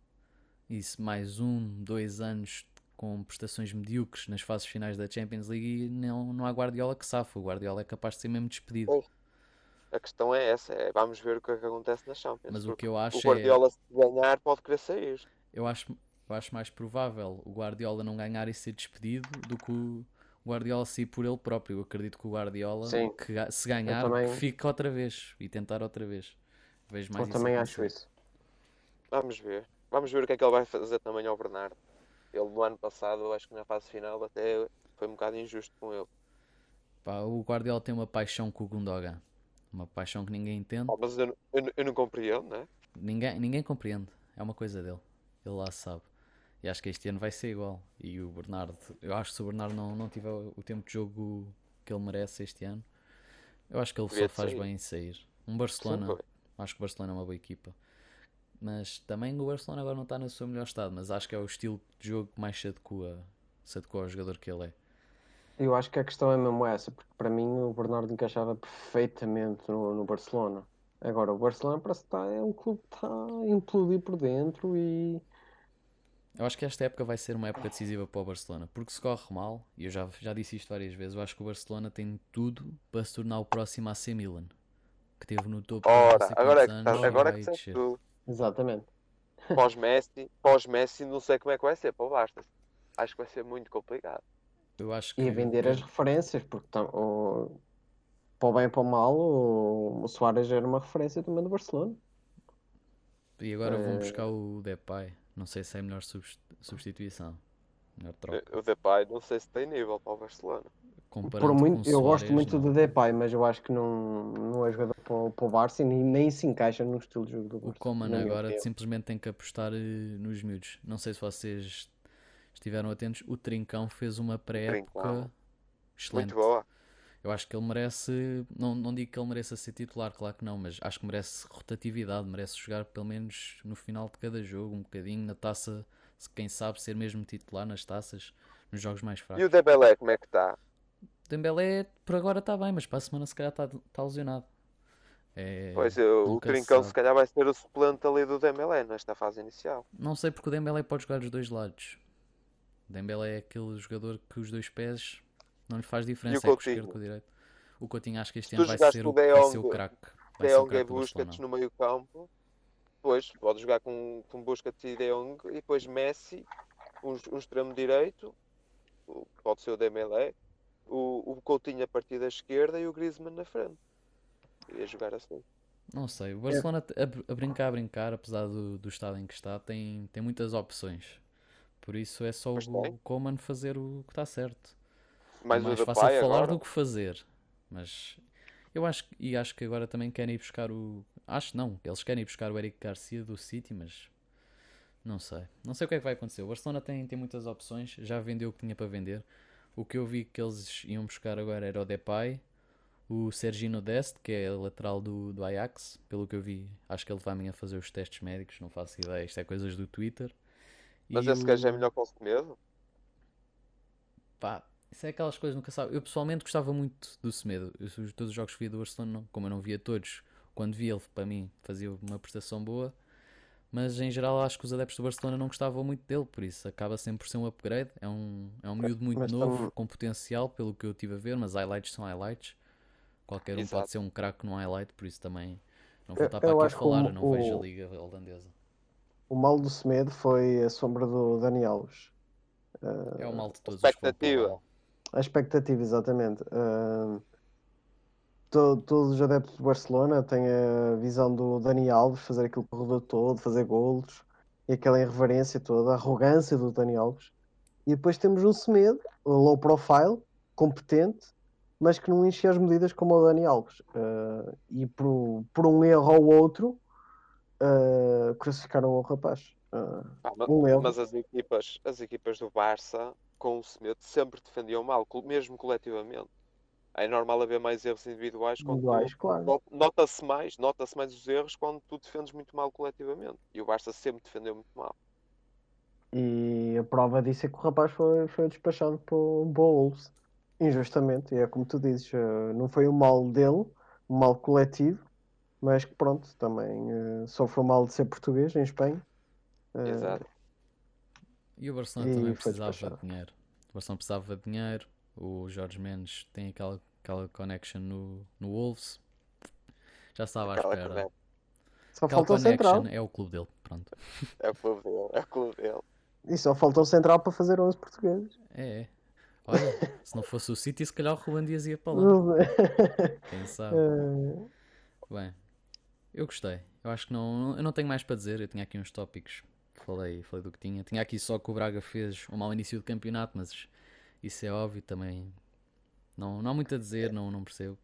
E se mais um, dois anos com prestações medíocres nas fases finais da Champions League, e não, não há Guardiola que safa. O Guardiola é capaz de ser mesmo despedido. Pois. A questão é essa, é, vamos ver o que é que acontece na Champions. Mas o que eu acho o é. Guardiola se ganhar pode querer sair. Eu acho, eu acho mais provável o Guardiola não ganhar e ser despedido do que o Guardiola sair por ele próprio. Eu acredito que o Guardiola, Sim. que se ganhar, também- fique outra vez e tentar outra vez. Vejo mais Eu isso também acho isso. Vamos ver. Vamos ver o que é que ele vai fazer também ao Bernardo. Ele no ano passado, eu acho que na fase final até foi um bocado injusto com ele. Pá, o Guardiola tem uma paixão com o Gundogan. Uma paixão que ninguém entende. Oh, mas eu, não- eu, não- eu não compreendo, né? Ninguém, ninguém compreende. É uma coisa dele. Ele lá sabe. E acho que este ano vai ser igual. E o Bernardo, eu acho que se o Bernardo não, não tiver o tempo de jogo que ele merece este ano, eu acho que ele só faz sair. bem em sair. Um Barcelona, Sim, acho que o Barcelona é uma boa equipa. Mas também o Barcelona agora não está no seu melhor estado. Mas acho que é o estilo de jogo que mais se adequa, se adequa ao jogador que ele é. Eu acho que a questão é mesmo essa, porque para mim o Bernardo encaixava perfeitamente no, no Barcelona. Agora, o Barcelona parece que está, é um clube que está a implodir por dentro e Eu acho que esta época vai ser uma época decisiva para o Barcelona, porque se corre mal, e eu já, já disse isto várias vezes, eu acho que o Barcelona tem tudo para se tornar o próximo AC Milan, que teve no topo Ora, agora é que, anos agora é vai que descer. tudo. exatamente. Pós-Messi, pós-Messi, não sei como é que vai ser para o Barça. Acho que vai ser muito complicado. Eu acho que E vender as referências, porque tam- o- para o bem e para o mal, o, o Suárez era uma referência também do Barcelona. E agora vão Eh, buscar o Depay, não sei se é a melhor subst- substituição, melhor troca, O Depay, não sei se tem nível para o Barcelona. comparando Por muito, o eu gosto muito não. do Depay, mas eu acho que não, não é jogador para, o- para o Barça e nem, nem se encaixa no estilo de jogo do O Barça. Coman na minha agora opinião. simplesmente tem que apostar eh, nos miúdos. Não sei se vocês estiveram atentos, o Trincão fez uma pré-época excelente. Muito boa. Eu acho que ele merece, não, não digo que ele mereça ser titular, claro que não, mas acho que merece rotatividade, merece jogar pelo menos no final de cada jogo, um bocadinho na taça, se quem sabe ser mesmo titular nas taças, nos jogos mais E o fracos. Dembélé, como é que está? Dembélé por agora está bem, mas para a semana se calhar está tá lesionado. É, Pois, o se Trincão sabe. se calhar vai ser o suplente ali do Dembélé nesta fase inicial. Não sei porque o Dembélé pode jogar dos dois lados. O Dembélé é aquele jogador que os dois pés não lhe faz diferença, é com o Coutinho? esquerdo com o direito. O Coutinho acho que este ano vai ser o, o vai ser o craque. De o Jong do Busquets no meio campo. Depois pode jogar com, com Busquets e De Jong e depois Messi, um, um extremo direito, o- pode ser o Dembélé, o, o Coutinho a partir da esquerda e o Griezmann na frente. Ia jogar assim. Não sei, o Barcelona a, a brincar, a brincar, apesar do, do estado em que está, tem, tem muitas opções. Por isso é só o tem. Coman fazer o que está certo. Mais é o mais fácil falar agora. do que fazer. Mas eu acho que- e acho que agora também querem ir buscar o. Acho não, eles querem ir buscar o Eric Garcia do City, mas não sei. Não sei o que é que vai acontecer. O Barcelona tem, tem muitas opções, já vendeu o que tinha para vender. O que eu vi que eles iam buscar agora era o Depay, o Sergino Dest, que é lateral do, do Ajax, pelo que eu vi, acho que ele vai amanhã fazer os testes médicos, não faço ideia, isto é coisas do Twitter. Mas E esse gajo é o- melhor com o Semedo? Pá, isso é aquelas coisas que nunca sabe. Eu pessoalmente gostava muito do Semedo. Eu, os- todos os jogos que via do Barcelona, não- como eu não via todos, quando via ele, para mim, fazia uma prestação boa. Mas em geral acho que os adeptos do Barcelona não gostavam muito dele, por isso acaba sempre por ser um upgrade. É um, é um miúdo muito mas novo, tam- com potencial, pelo que eu tive a ver, mas highlights são highlights. Qualquer um Exato. pode ser um craque num highlight, por isso também não vou estar para aqui a falar, o- eu não vejo a o- liga holandesa. o mal do Semedo foi a sombra do Dani Alves. É o mal de todos Expectativa. os clubes. A expectativa, exatamente. Uh, to- todos os adeptos do Barcelona têm a visão do Dani Alves fazer aquele corredor todo, fazer golos e aquela irreverência toda, a arrogância do Dani Alves. E depois temos um Semedo, low profile, competente, mas que não enche as medidas como o Dani Alves. Uh, e por, por um erro ou outro, uh, crucificaram o rapaz. Uh, Pá, ma- Um erro. mas as equipas, as equipas do Barça, com o Semedo, sempre defendiam mal, mesmo coletivamente. É normal haver mais erros individuais tu- Individuais, claro. no- nota-se mais, nota-se mais os erros quando tu defendes muito mal coletivamente. E o Barça sempre defendeu muito mal. E a prova disso é que o rapaz foi, foi despachado por um Wolves, injustamente. E é como tu dizes, eh, não foi um mal dele, um mal coletivo, mas que pronto, também eh, sofreu mal de ser português em Espanha. Eh, Exato. E o Barcelona E também precisava despachado. de dinheiro. O Barcelona precisava de dinheiro. O Jorge Mendes tem aquela, aquela connection no, no Wolves. Já estava à espera. connection. Só Aquela falta o central. é o clube dele. Pronto. É o clube dele, é o clube dele. E só falta o central para fazer 11 portugueses. É, é. Olha, se não fosse o City, se calhar o Ruben Dias ia para lá. Quem sabe? Eh, Bem, eu gostei. Eu acho que não, eu não tenho mais para dizer. Eu tinha aqui uns tópicos. Falei, falei do que tinha. Tinha aqui só que o Braga fez um mau início do campeonato, mas isso é óbvio também. Não, não há muito a dizer, não, não percebo.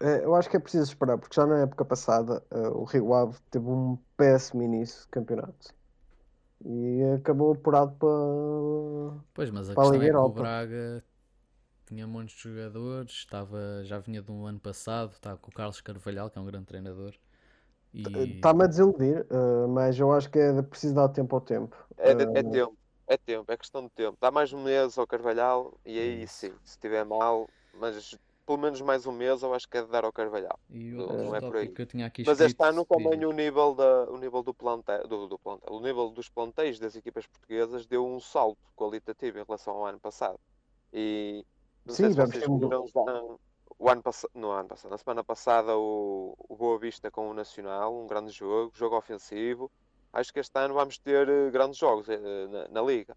eh, eu acho que é preciso esperar, porque já na época passada eh, o Rio Ave teve um péssimo início de campeonato. E acabou apurado para. Pois, mas a Para a questão Liga é que o. Braga tinha de jogadores, estava, já vinha de um ano passado, estava com o Carlos Carvalhal, que é um grande treinador. E Está-me a desiludir, eh, mas eu acho que é preciso dar tempo ao tempo. É, de- é Eh, tempo, é tempo, é questão de tempo. Dá mais um mês ao Carvalhal e aí sim, se estiver mal, mas pelo menos mais um mês eu acho que é de dar ao Carvalhal. E Não- é por aí. que eu tinha aqui Mas este ano também o nível, da, o nível do plantel, do, do plantel, o nível dos plantéis das equipas portuguesas deu um salto qualitativo em relação ao ano passado. E não Sim, sei se vocês um- viram o ano no ano passado, na semana passada o, o Boa Vista com o Nacional, um grande jogo, jogo ofensivo. Acho que este ano vamos ter eh, grandes jogos eh, na, na Liga.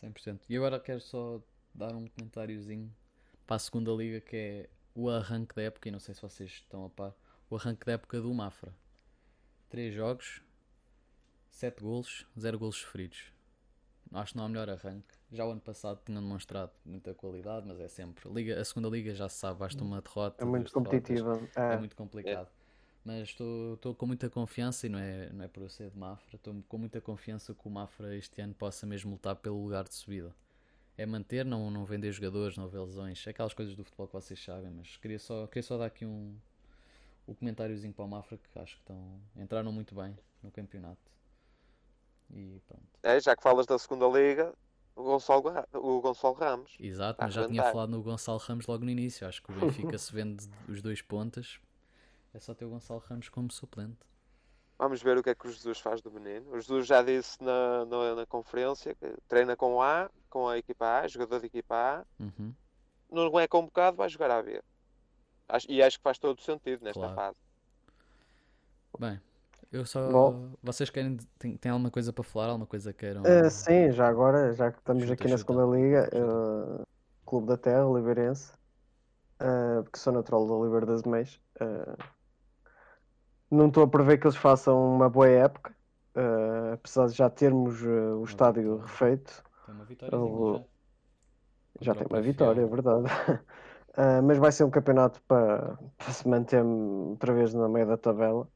100%. E agora quero só dar um comentáriozinho para a segunda liga que é o arranque da época, e não sei se vocês estão a par, o arranque da época do Mafra. 3 jogos, 7 golos, 0 golos sofridos. Acho que não há melhor arranque. Já o ano passado tinham demonstrado muita qualidade, mas é sempre. Liga, a segunda liga já se sabe, basta uma derrota. É muito competitiva. É É. muito complicado. Mas estou estou com muita confiança, e não é, não é por eu ser de Mafra, estou com muita confiança que o Mafra este ano possa mesmo lutar pelo lugar de subida. É manter, não, não vender jogadores, não haver lesões, aquelas coisas do futebol que vocês sabem, mas queria só, queria só dar aqui um, um comentáriozinho para o Mafra que acho que estão, entraram muito bem no campeonato. E pronto. É, já que falas da segunda Liga, o Gonçalo, o Gonçalo Ramos. Exato, a mas já tinha falado no Gonçalo Ramos logo no início. Acho que o Benfica se vende os dois pontas. É só ter o Gonçalo Ramos como suplente. Vamos ver o que é que o Jesus faz do menino. O Jesus já disse na, na, na conferência que treina com A, com a equipa A, jogador de equipa A. Uhum. Não é convocado, vai jogar a B. Acho- e acho que faz todo o sentido nesta Claro. fase. Bem, eu só. Bom. Vocês querem. Tem, tem alguma coisa para falar? Alguma coisa queiram. Eh, sim, já agora, já que estamos Chuta, aqui na chuta. segunda liga, eh, Clube da Terra, Oliveirense, eh, porque sou natural de Oliveira das Meias. não estou a prever que eles façam uma boa época, apesar de já termos o estádio refeito. Tem uma vitória Eu- Já tem o uma vitória, é verdade. Mas vai ser um campeonato para, para se manter outra vez na meia da tabela,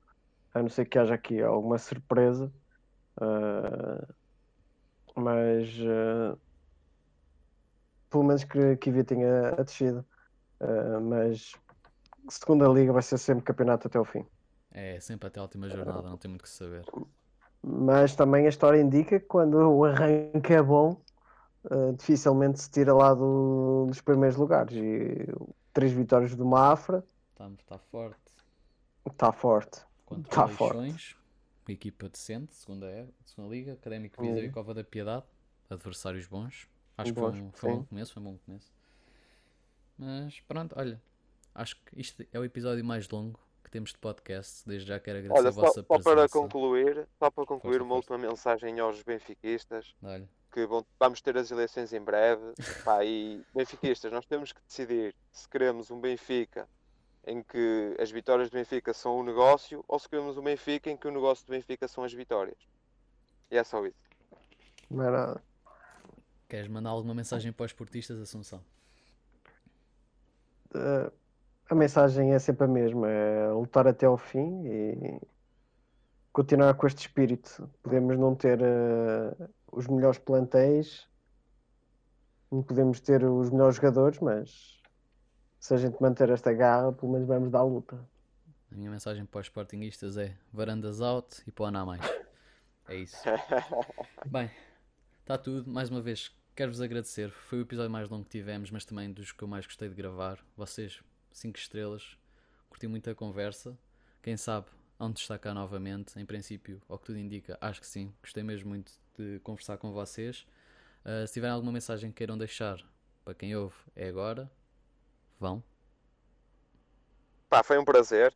a não ser que haja aqui alguma surpresa. Ah, mas ah, pelo menos que, que evitem a, a descida. Ah, mas segunda liga vai ser sempre campeonato até o fim. É, sempre até a última jornada, não tem muito que saber. Mas também a história indica que quando o arranque é bom, eh, dificilmente se tira lá do- dos primeiros lugares. E três vitórias do Mafra Está tá forte. está forte. Contra Tá. Leixões, equipa decente, segunda, é, segunda Liga, Académico Viseu e Uhum. Cova da Piedade, adversários bons. Acho que foi um, foi um bom começo, foi um bom começo. Mas pronto, olha, acho que isto é o episódio mais longo que temos de podcast. Desde já quero agradecer Olha, a vossa só presença. para concluir, só para concluir uma última mensagem aos benfiquistas, Olha, que vão- vamos ter as eleições em breve. Pá, e benfiquistas, nós temos que decidir se queremos um Benfica em que as vitórias do Benfica são um negócio ou se queremos um Benfica em que o negócio do Benfica são as vitórias. E é só isso. Não é nada. queres mandar alguma mensagem para os esportistas, Assunção? Eh, a mensagem é sempre a mesma, é lutar até ao fim e continuar com este espírito. Podemos não ter eh, os melhores plantéis, não podemos ter os melhores jogadores, mas se a gente manter esta garra, pelo menos vamos dar a luta. A minha mensagem para os sportinguistas é varandas out e para o mais. É isso. Bem, está tudo. Mais uma vez, quero-vos agradecer. Foi o episódio mais longo que tivemos, mas também dos que eu mais gostei de gravar. Vocês, 5 estrelas. Curti muito a conversa. Quem sabe onde está cá novamente. Em princípio, ao que tudo indica, acho que sim. Gostei mesmo muito de conversar com vocês. Uh, se tiverem alguma mensagem que queiram deixar para quem ouve, é agora. Vão. Pá, foi um prazer.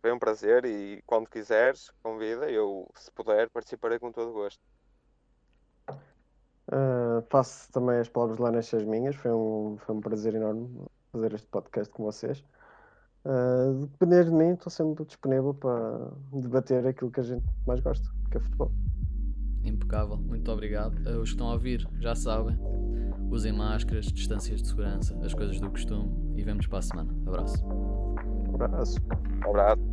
Foi um prazer e quando quiseres, convida. Eu, se puder, participarei com todo o gosto. Uh, faço também as palavras lá nestas minhas. Foi um, foi um prazer enorme fazer este podcast com vocês. Uh, depender de mim, estou sempre disponível para debater aquilo que a gente mais gosta, que é futebol. Impecável, muito obrigado. Uh, os que estão a ouvir já sabem. Usem máscaras, distâncias de segurança, as coisas do costume e vemos para a semana. Abraço. Abraço. Um abraço.